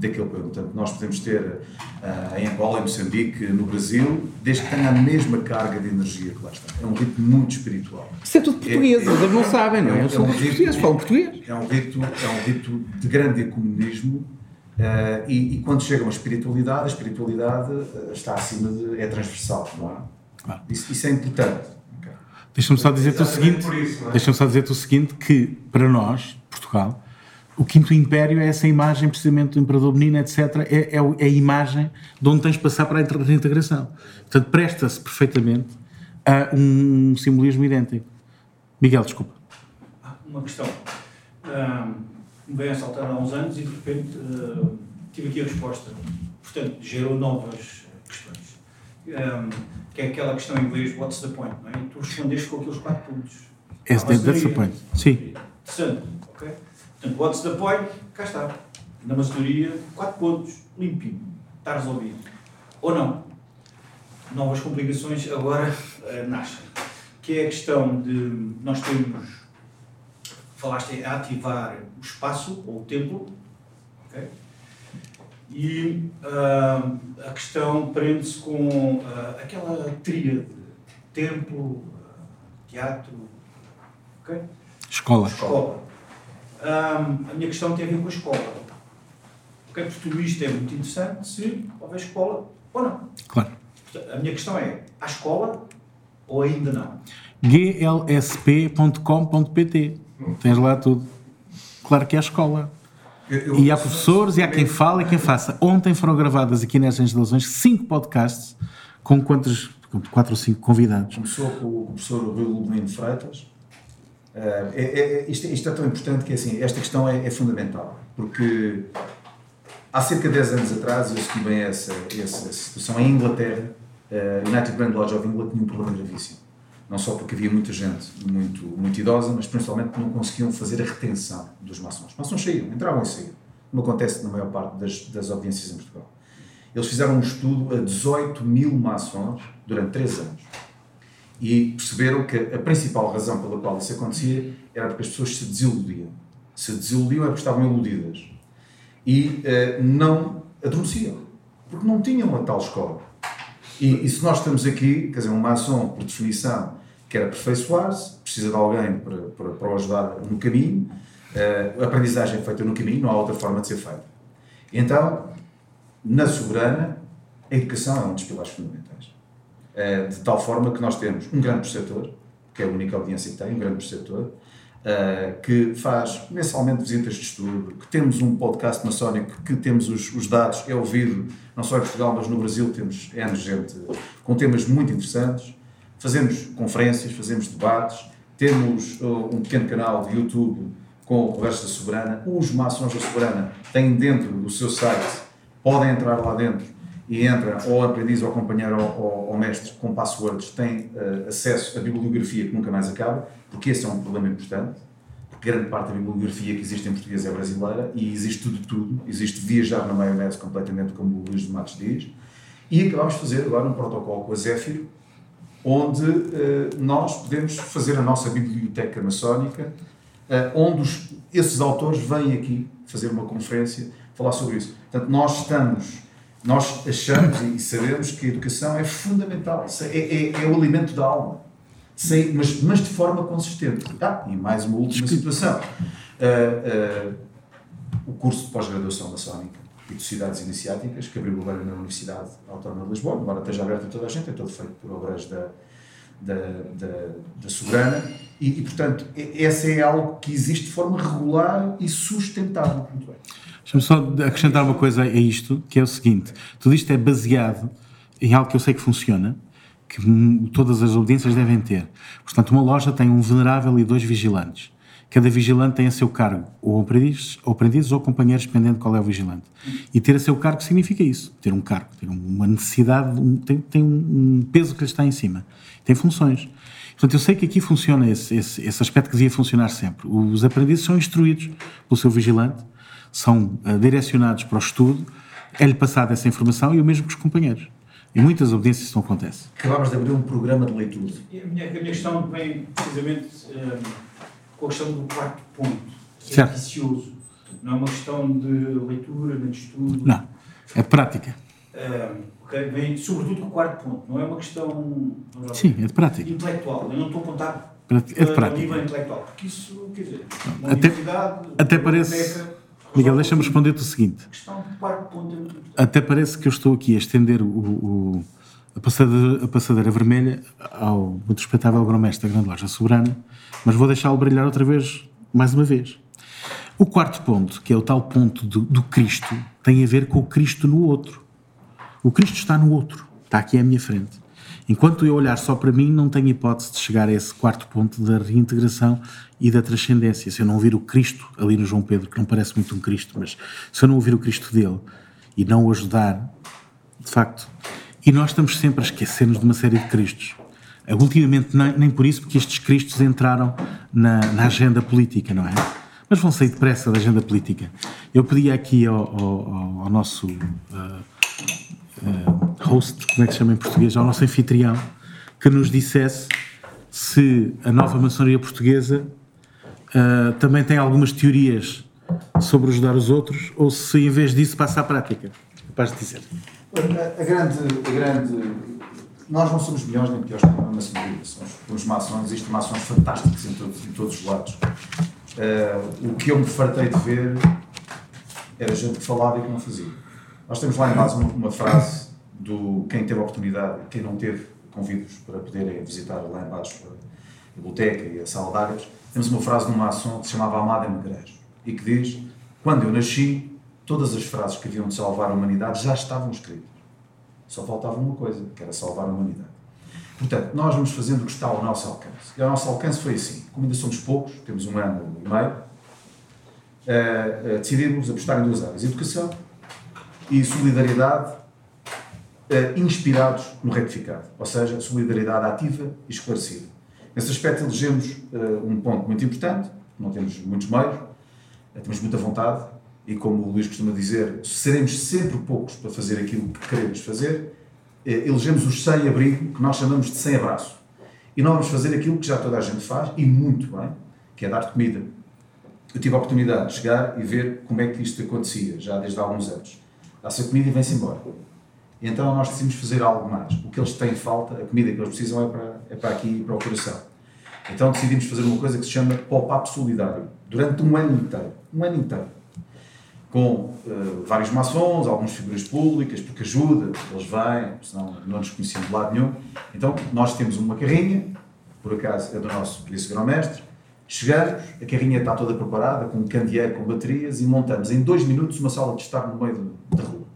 daquele poema. Portanto, nós podemos ter ah, em Angola, em Moçambique, no Brasil, desde que tenha a mesma carga de energia que lá está. É um rito muito espiritual. Isso é tudo português, É- é- eles não sabem, não é? é- Eles são é um portugueses, falam português. É um rito, é um rito de grande ecumenismo eh, e, e quando chega uma espiritualidade, a espiritualidade eh, está acima de. é transversal, não é? Claro. Isso, isso é importante. Deixa-me só dizer-te o seguinte. isso, é? Deixa-me só dizer-te o seguinte: que para nós, Portugal, o Quinto Império é essa imagem precisamente do Imperador Menino, etc. É, é, é a imagem de onde tens de passar para a reintegração. Portanto, presta-se perfeitamente a um simbolismo idêntico. Miguel, desculpa. Ah, Uma questão. Ahm, me vem a saltar há uns anos e de repente ah, tive aqui a resposta. Portanto, gerou novas questões. Ahm, que é aquela questão em inglês, what's the point? Não é? E tu respondeste com aqueles quatro pontos. Esse Ah, that's the point. Sim. Interessante, ok? Portanto, what's the point? Cá está. Na maçonaria, quatro pontos, limpinho. Está resolvido. Ou não. Novas complicações agora eh, nascem. Que é a questão de nós temos, falaste em ativar o espaço ou o templo, ok? E ah, a questão prende-se com ah, aquela tríade, templo, teatro, ok? Escola. Escola. A minha questão tem a ver com a escola. Porque tudo isto é muito interessante se houver escola ou não. Claro. A minha questão é, há escola ou ainda não? glsp.com.pt. Tens lá tudo. Claro que é a escola. Eu- eu- E há professores e há quem fala e quem faça. Ontem foram gravadas aqui nestas instalações cinco podcasts com quantos? Com quatro ou cinco convidados. Começou com o professor Rui Lubelino Freitas. Eh, é- é- isto, isto é tão importante que assim, esta questão é, é fundamental, porque há cerca de 10 anos atrás, eu segui bem essa, essa, situação, em Inglaterra, a United Brand Lodge of England tinha um problema gravíssimo. Não só porque havia muita gente muito, muito idosa, mas principalmente porque não conseguiam fazer a retenção dos maçons. Os maçons saíam, entravam e saíam, como acontece na maior parte das, das audiências em Portugal. Eles fizeram um estudo a 18 mil maçons durante 3 anos e perceberam que a principal razão pela qual isso acontecia era porque as pessoas se desiludiam. Se desiludiam é porque estavam iludidas e eh, não adormeciam, porque não tinham a tal escola. E, e se nós estamos aqui, quer dizer, um maçom, por definição, quer aperfeiçoar-se, precisa de alguém para, para, para o ajudar no caminho, eh, a aprendizagem é feita no caminho, não há outra forma de ser feita. Então, na soberana, a educação é um dos pilares fundamentais. Eh, de tal forma que nós temos um grande preceptor, que é a única audiência que tem, um grande preceptor, eh, que faz mensalmente visitas de estudo, que temos um podcast maçónico, que temos os, os dados, é ouvido não só em Portugal, mas no Brasil temos N gente com temas muito interessantes, fazemos conferências, fazemos debates, temos uh, um pequeno canal de YouTube com o Conversa Soberana, os maçons da Soberana têm dentro do seu site, podem entrar lá dentro e entra ou aprendiz ou companheiro ou, ou, mestre com passwords, têm uh, acesso à bibliografia que nunca mais acaba, porque esse é um problema importante, porque grande parte da bibliografia que existe em português é brasileira e existe tudo tudo, existe viajar na maionese completamente, como o Luís de Matos diz, e acabámos de fazer agora um protocolo com a Zéfiro, onde eh, nós podemos fazer a nossa biblioteca maçónica, eh, onde os- esses autores vêm aqui fazer uma conferência, falar sobre isso. Portanto, nós estamos, nós achamos e sabemos que a educação é fundamental, é, é- é o alimento da alma, Sem- mas, mas de forma consistente. Ah, e mais uma última situação. Ah, ah, o curso de pós-graduação maçónica e de sociedades iniciáticas, que abriu agora na Universidade Autónoma de Lisboa, embora esteja aberto a toda a gente, é todo feito por obreiros da, da, da, da Soberana, e, e, portanto, essa é algo que existe de forma regular e sustentável. Muito bem. Deixa-me só acrescentar uma coisa a isto, que é o seguinte: tudo isto é baseado em algo que eu sei que funciona, que todas as audiências devem ter. Portanto, uma loja tem um venerável e dois vigilantes. Cada vigilante tem a seu cargo ou aprendizes ou, aprendizes, ou companheiros, dependendo de qual é o vigilante. E ter a seu cargo significa isso: ter um cargo, ter uma necessidade, um- tem, tem um peso que lhe está em cima, tem funções. Portanto, eu sei que aqui funciona esse, esse, esse aspecto que devia funcionar sempre. Os aprendizes são instruídos pelo seu vigilante, são ah, direcionados para o estudo, é-lhe passada essa informação e o mesmo que os companheiros. Em muitas audiências isso não acontece. Acabámos de abrir um programa de leitura. A minha, a minha questão vem precisamente eh, com a questão do quarto ponto, que Certo. é vicioso. Não é uma questão de leitura, nem de estudo. Não, é de prática. Eh, ok? Vem sobretudo com o quarto ponto. Não é uma questão lá Sim, é de prática. intelectual. Eu não estou a apontar Prática- é de para prática. o nível intelectual, porque isso, quer dizer, uma Até- até parece- biblioteca, Miguel, deixa-me responder-te o seguinte. Até parece que eu estou aqui a estender o, o- a, passadeira, a passadeira vermelha ao muito respeitável grão-mestre da Grande Loja Soberana, mas vou deixá-lo brilhar outra vez, mais uma vez. O quarto ponto, que é o tal ponto do, do Cristo, tem a ver com o Cristo no outro. O Cristo está no outro, está aqui à minha frente. Enquanto eu olhar só para mim, não tenho hipótese de chegar a esse quarto ponto da reintegração e da transcendência. Se eu não ouvir o Cristo ali no João Pedro, que não parece muito um Cristo, mas se eu não ouvir o Cristo dele e não o ajudar, de facto. E nós estamos sempre a esquecer-nos de uma série de Cristos. Ultimamente, nem, nem por isso, porque estes Cristos entraram na, na agenda política, não é? Mas vão sair depressa da agenda política. Eu pedi aqui ao, ao- ao- ao nosso uh, uh, host, como é que se chama em português, ao nosso anfitrião, que nos dissesse se a nova maçonaria portuguesa uh, também tem algumas teorias sobre ajudar os outros ou se em vez disso passa à prática. Capaz de dizer. A, grande, a grande. Nós não somos melhores nem piores que a maçonaria. Somos, maçons, existem maçons fantásticos em todos, em todos os lados. Eh, o que eu me fartei de ver era gente que falava e que não fazia. Nós temos lá em base uma, uma frase do quem teve a oportunidade, quem não teve, convido-vos para poderem visitar lá em baixo a biblioteca e a sala de. Temos uma frase um maçom que se chamava Amado em Negreiros e que diz: Quando eu nasci, todas as frases que haviam de salvar a humanidade já estavam escritas. Só faltava uma coisa, que era salvar a humanidade. Portanto, nós vamos fazendo o que está ao nosso alcance. E ao nosso alcance foi assim: como ainda somos poucos, temos um ano e meio, eh, eh, decidimos apostar em duas áreas: educação e solidariedade, eh, inspirados no retificado, ou seja, solidariedade ativa e esclarecida. Nesse aspecto, elegemos eh, um ponto muito importante: não temos muitos meios, eh, temos muita vontade, e como o Luís costuma dizer, seremos sempre poucos para fazer aquilo que queremos fazer. Eh, Elegemos os sem abrigo, que nós chamamos de sem abraço. E nós vamos fazer aquilo que já toda a gente faz, e muito bem, que é dar comida. Eu tive a oportunidade de chegar e ver como é que isto acontecia, já desde há alguns anos. A comida e vem-se embora. Então nós decidimos fazer algo mais. O que eles têm falta, a comida que eles precisam é para, é para aqui para o coração. Então decidimos fazer uma coisa que se chama pop-up solidário, durante um ano inteiro. Um ano inteiro. Com eh, vários maçons, algumas figuras públicas, porque ajuda, eles vêm, senão não nos conheciam de lado nenhum. Então nós temos uma carrinha, por acaso é do nosso vice-grão-mestre, chegamos, a carrinha está toda preparada, com um candeeiro, com baterias, e montamos em dois minutos uma sala de estar no meio da rua.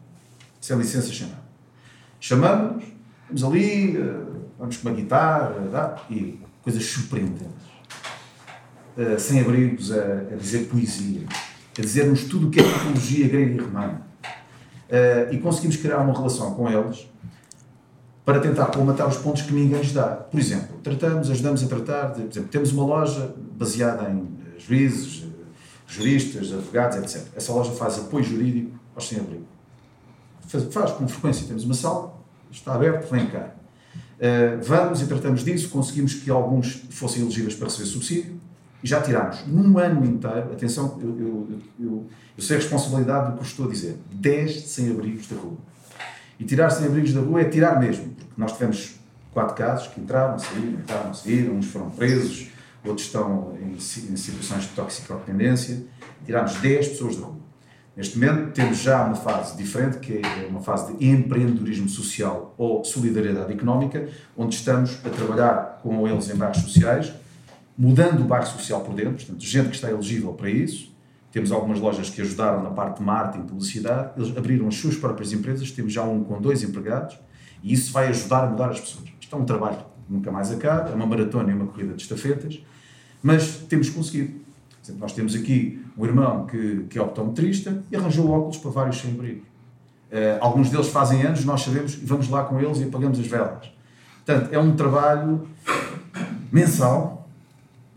Sem licença, sem nada. Chamamos-nos, vamos ali, eh, vamos com uma guitarra, e coisas surpreendentes. Eh, sem abrigos a, a dizer poesia, a dizer-nos tudo o que é mitologia grega e romana. Eh, e conseguimos criar uma relação com eles para tentar colmatar os pontos que ninguém lhes dá. Por exemplo, tratamos, ajudamos a tratar, de, por exemplo, temos uma loja baseada em eh, juízes, eh, juristas, advogados, etc. Essa loja faz apoio jurídico aos sem-abrigo. Faz, faz com frequência, temos uma sala, está aberto, vem cá. Uh, vamos e tratamos disso, conseguimos que alguns fossem elegíveis para receber subsídio e já tirámos num ano inteiro, atenção, eu, eu, eu, eu sei a responsabilidade do que estou a dizer, 10 sem-abrigos da rua. E tirar sem-abrigos da rua é tirar mesmo, nós tivemos quatro casos que entraram, saíram, entraram, saíram, uns foram presos, outros estão em, em situações de toxicodependência, tirámos 10 pessoas da rua. Neste momento temos já uma fase diferente, que é uma fase de empreendedorismo social ou solidariedade económica, onde estamos a trabalhar com eles em bairros sociais, mudando o bairro social por dentro, portanto, gente que está elegível para isso. Temos algumas lojas que ajudaram na parte de marketing, publicidade, eles abriram as suas próprias empresas, temos já um com dois empregados, e isso vai ajudar a mudar as pessoas. Isto é um trabalho que nunca mais acaba, é uma maratona e uma corrida de estafetas, mas temos conseguido. Exemplo, nós temos aqui um irmão que, que é optometrista e arranjou óculos para vários sem-abrigo. Uh, alguns deles fazem anos, nós sabemos, e vamos lá com eles e apagamos as velas. Portanto, é um trabalho mensal,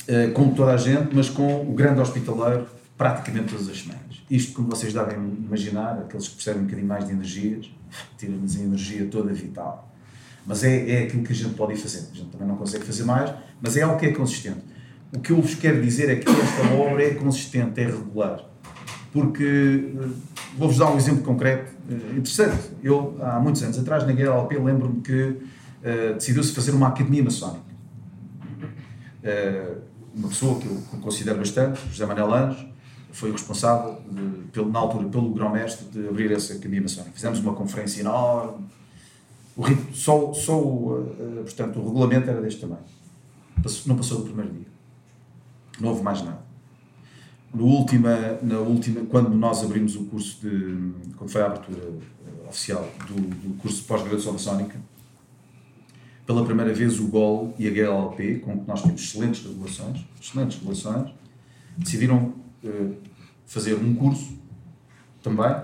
uh, com toda a gente, mas com o grande hospitaleiro praticamente todas as semanas. Isto, como vocês devem imaginar, aqueles que percebem um bocadinho mais de energias, tira-nos a energia toda vital. Mas é, é aquilo que a gente pode ir fazendo. A gente também não consegue fazer mais, mas é algo que é consistente. O que eu vos quero dizer é que esta obra é consistente, é regular. Porque, eh, vou-vos dar um exemplo concreto eh, interessante. Eu, há muitos anos atrás, na GLP, lembro-me que uh, decidiu-se fazer uma academia maçónica. Uh, uma pessoa que eu considero bastante, José Manuel Anjos, foi o responsável, de, pelo, na altura, pelo grão-mestre, de abrir essa academia maçónica. Fizemos uma conferência enorme. O, só, só uh, portanto, o regulamento era deste tamanho. Não passou do primeiro dia não houve mais nada. No última, na última, quando nós abrimos o curso de, quando foi a abertura uh, oficial do, do, curso de pós-graduação maçónica, pela primeira vez o GOL e a GLP, com que nós temos excelentes regulações, excelentes regulações, decidiram fazer um curso também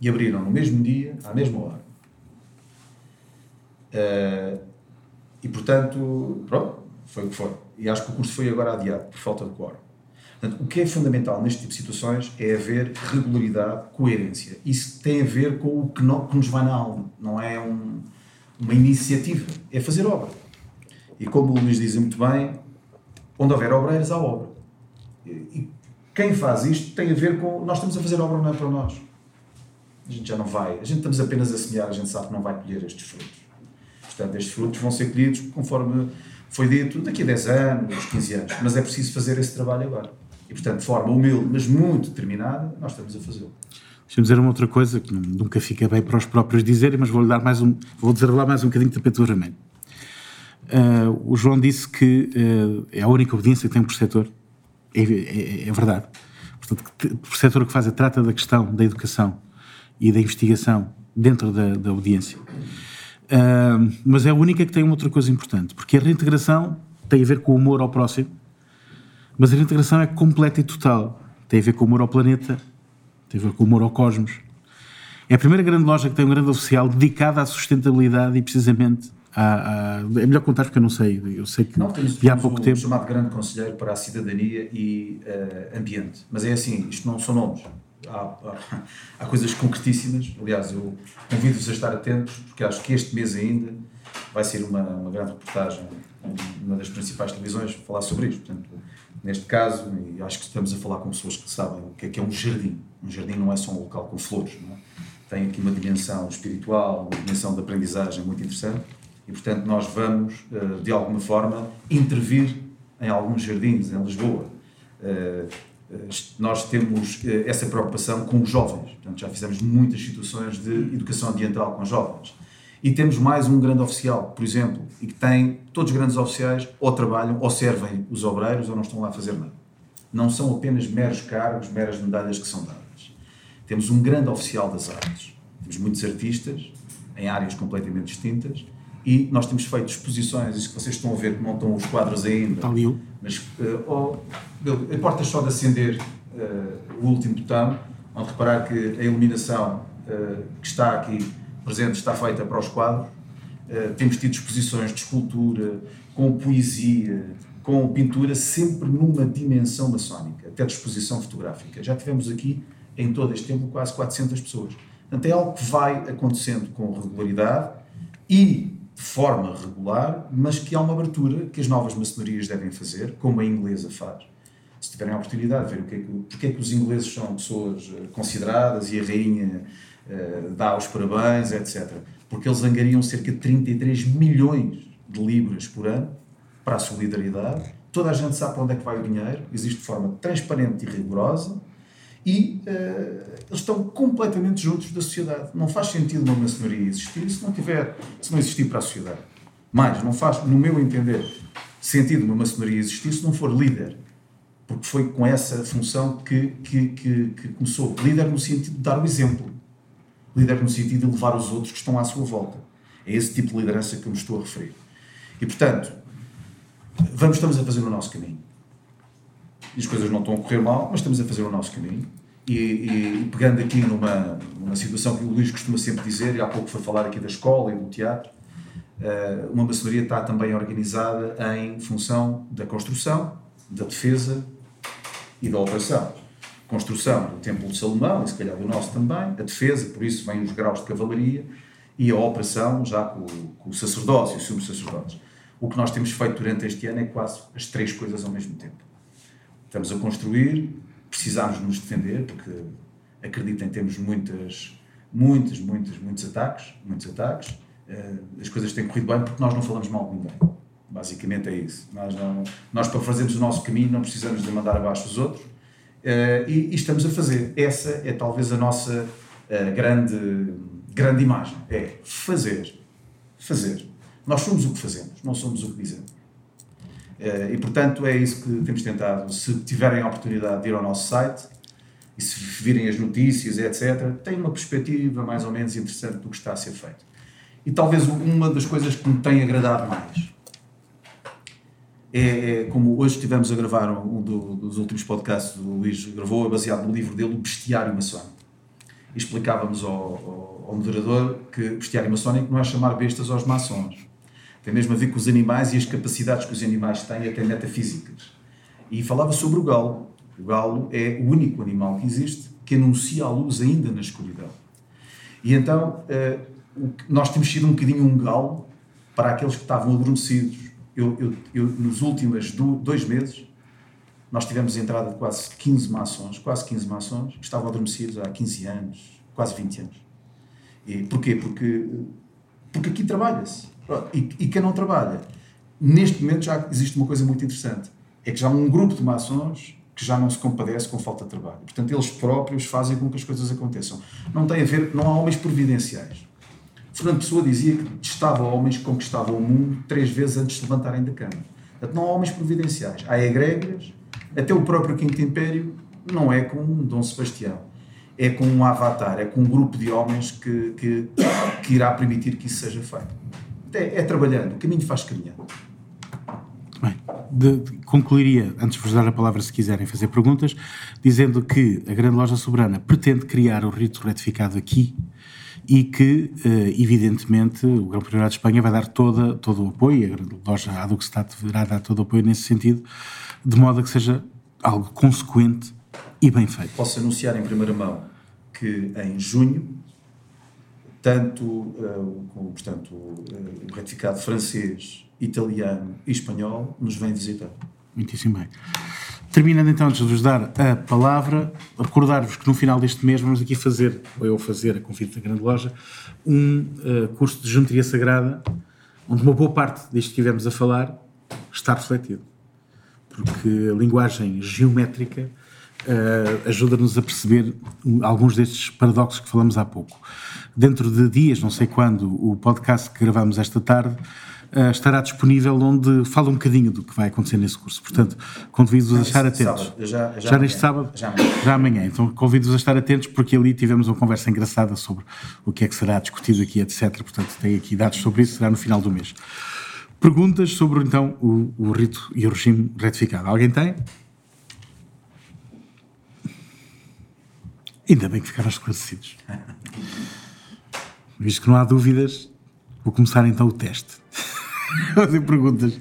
e abriram no mesmo dia, à mesma hora. Uh, e portanto, pronto, foi o que foi. E acho que o curso foi agora adiado por falta de quórum. Portanto, o que é fundamental neste tipo de situações é haver regularidade, coerência. Isso tem a ver com o que, não, que nos vai na alma, não é um, uma iniciativa, é fazer obra. E como o Luís diz muito bem, onde houver obreiros, há obra. E quem faz isto tem a ver com. Nós estamos a fazer obra, não é para nós. A gente já não vai. A gente estamos apenas a semear, a gente sabe que não vai colher estes frutos. Portanto, estes frutos vão ser colhidos conforme foi dito daqui a 10 anos, 15 anos, mas é preciso fazer esse trabalho agora. E, portanto, de forma humilde, mas muito determinada, nós estamos a fazê-lo. Deixa-me dizer uma outra coisa que nunca fica bem para os próprios dizerem, mas vou-lhe dar mais um, vou desarrolar mais um bocadinho de tapete vermelho. Uh, o João disse que uh, é a única obediência que tem um preceptor. É, é, é verdade. Portanto, o preceptor que faz trata da questão da educação e da investigação dentro da, da audiência. Uh, mas é a única que tem uma outra coisa importante, porque a reintegração tem a ver com o amor ao próximo, mas a reintegração é completa e total. Tem a ver com o amor ao planeta, tem a ver com o amor ao cosmos. É a primeira grande loja que tem um grande oficial dedicada à sustentabilidade e precisamente é melhor contar porque eu não sei. Eu sei que não, temos, há pouco tempo. chamado Grande Conselheiro para a Cidadania e uh, Ambiente. Mas é assim, isto não são nomes há, há, há, coisas concretíssimas. Aliás, eu convido-vos a estar atentos, porque acho que este mês ainda vai ser uma, uma grande reportagem numa das principais televisões falar sobre isto. Portanto, neste caso, e acho que estamos a falar com pessoas que sabem o que é que é um jardim. Um jardim não é só um local com flores, é? tem aqui uma dimensão espiritual, uma dimensão de aprendizagem muito interessante e, portanto, nós vamos, eh, de alguma forma, intervir em alguns jardins em Lisboa. Eh, eh, nós temos essa preocupação com os jovens. Portanto, já fizemos muitas situações de educação ambiental com jovens. E temos mais um grande oficial, por exemplo, e que tem, todos os grandes oficiais ou trabalham ou servem os obreiros ou não estão lá a fazer nada. Não são apenas meros cargos, meras medalhas que são dadas. Temos um grande oficial das artes. Temos muitos artistas em áreas completamente distintas e nós temos feito exposições, isso que vocês estão a ver, que não estão os quadros ainda. Está ali. Mas uh, oh, importa só de acender uh, o último botão, onde reparar que a iluminação uh, que está aqui presente está feita para os quadros. Uh, temos tido exposições de escultura, com poesia, com pintura, sempre numa dimensão maçónica, até de exposição fotográfica. Já tivemos aqui, em todo este tempo, quase 400 pessoas. Portanto, é algo que vai acontecendo com regularidade e de forma regular, mas que há uma abertura que as novas maçonarias devem fazer, como a inglesa faz. Se tiverem a oportunidade de ver o que é que, porque é que os ingleses são pessoas eh, consideradas e a rainha uh, dá os parabéns, etc. Porque eles angariam cerca de 33 milhões de libras por ano para a solidariedade. Toda a gente sabe para onde é que vai o dinheiro, existe de forma transparente e rigorosa e uh, eles estão completamente juntos da sociedade. Não faz sentido uma maçonaria existir se não tiver, se não existir para a sociedade. Mais, não faz, no meu entender, sentido uma maçonaria existir se não for líder. Porque foi com essa função que, que, que, que começou. Líder no sentido de dar o exemplo. Líder no sentido de levar os outros que estão à sua volta. É esse tipo de liderança que eu me estou a referir. E, portanto, vamos, estamos a fazer o nosso caminho e as coisas não estão a correr mal, mas estamos a fazer o nosso caminho. E, e, pegando aqui numa, numa situação que o Luís costuma sempre dizer, e há pouco foi falar aqui da escola e do teatro, uh, uma maçonaria está também organizada em função da construção, da defesa e da operação. Construção do Templo de Salomão, e se calhar do nosso também, a defesa, por isso vêm os graus de cavalaria, e a operação já com, com o sacerdócio os sumos sacerdotes. O que nós temos feito durante este ano é quase as três coisas ao mesmo tempo estamos a construir, precisamos nos defender, porque acreditem, temos muitas, muitas, muitas, muitos ataques, muitos ataques. Uh, as coisas têm corrido bem porque nós não falamos mal de ninguém. Basicamente é isso. Nós, não, nós para fazermos o nosso caminho, não precisamos de mandar abaixo os outros. Uh, e, e, estamos a fazer. Essa é talvez a nossa uh, grande, grande imagem. É fazer. Fazer. Nós somos o que fazemos, não somos o que dizemos. Eh, e, portanto, é isso que temos tentado. Se tiverem a oportunidade de ir ao nosso site e se virem as notícias, etc., têm uma perspectiva mais ou menos interessante do que está a ser feito. E talvez uma das coisas que me tem agradado mais é, é como hoje estivemos a gravar um do, dos últimos podcasts do Luís gravou, é baseado no livro dele, O Bestiário Maçónico. Explicávamos ao, ao, ao moderador que bestiário maçónico não é chamar bestas aos maçons tem mesmo a ver com os animais e as capacidades que os animais têm, até metafísicas. E falava sobre o galo. O galo é o único animal que existe que anuncia a luz ainda na escuridão. E então, eh, nós temos sido um bocadinho um galo para aqueles que estavam adormecidos. Eu, eu, eu nos últimos dois meses, nós tivemos entrada de quase 15 maçons, quase 15 maçons, que estavam adormecidos há 15 anos, quase 20 anos. E porquê? Porque, porque aqui trabalha-se. E, e quem não trabalha? Neste momento já existe uma coisa muito interessante. É que já há um grupo de maçons que já não se compadece com falta de trabalho. Portanto, eles próprios fazem com que as coisas aconteçam. Não tem a ver, não há homens providenciais. Fernando Pessoa dizia que estava homens que conquistavam o mundo três vezes antes de levantarem da cama. Portanto, não há homens providenciais. Há egrégias, até o próprio Quinto Império não é com Dom Sebastião. É com um avatar, é com um grupo de homens que, que, que irá permitir que isso seja feito é, é trabalhando, o caminho faz caminhando. Bem, de, de, concluiria, antes de vos dar a palavra se quiserem fazer perguntas, dizendo que a Grande Loja Soberana pretende criar o rito retificado aqui e que, eh, evidentemente, o Grão Priorado de Espanha vai dar toda, todo o apoio, a Grande Loja Aduxstat deverá dar todo o apoio nesse sentido, de modo a que seja algo consequente e bem feito. Posso anunciar em primeira mão que em junho tanto uh, com, portanto, uh, o retificado francês, italiano e espanhol nos vem visitar. Muitíssimo bem. Terminando então, antes de vos dar a palavra, recordar-vos que no final deste mês vamos aqui fazer, ou eu fazer, a convite da grande loja, um uh, curso de geometria sagrada, onde uma boa parte disto que estivemos a falar está refletido. Porque a linguagem geométrica uh, ajuda-nos a perceber alguns destes paradoxos que falamos há pouco. Dentro de dias, não sei quando, o podcast que gravamos esta tarde uh, estará disponível onde fala um bocadinho do que vai acontecer nesse curso. Portanto, convido-vos a estar atentos. Sábado, já, já, já neste sábado? Já amanhã. Já amanhã. Então, convido-vos a estar atentos porque ali tivemos uma conversa engraçada sobre o que é que será discutido aqui, etc. Portanto, tem aqui dados sobre isso, será no final do mês. Perguntas sobre, então, o, o rito e o regime retificado. Alguém tem? Ainda bem que ficaram esclarecidos. Visto que não há dúvidas, vou começar então o teste. Fazer perguntas.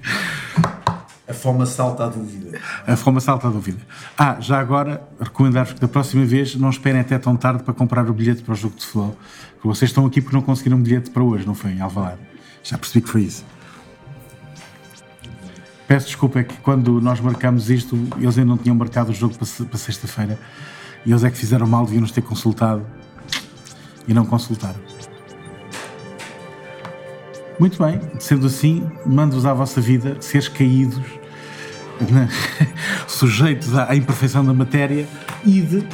A fome salta à dúvida. A fome salta à dúvida. Ah, já agora, recomendar-vos que da próxima vez não esperem até tão tarde para comprar o bilhete para o jogo de futebol. Porque vocês estão aqui porque não conseguiram um bilhete para hoje, não foi? Em Alvalade. Já percebi que foi isso. Peço desculpa, é que quando nós marcamos isto, eles ainda não tinham marcado o jogo para sexta-feira. E eles é que fizeram mal, deviam nos ter consultado. E não consultaram. Muito bem, sendo assim, mando-vos à vossa vida, seres caídos, na- sujeitos à, imperfeição da matéria, ide,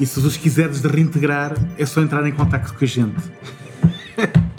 e se vos quiserdes de reintegrar, é só entrar em contacto com a gente.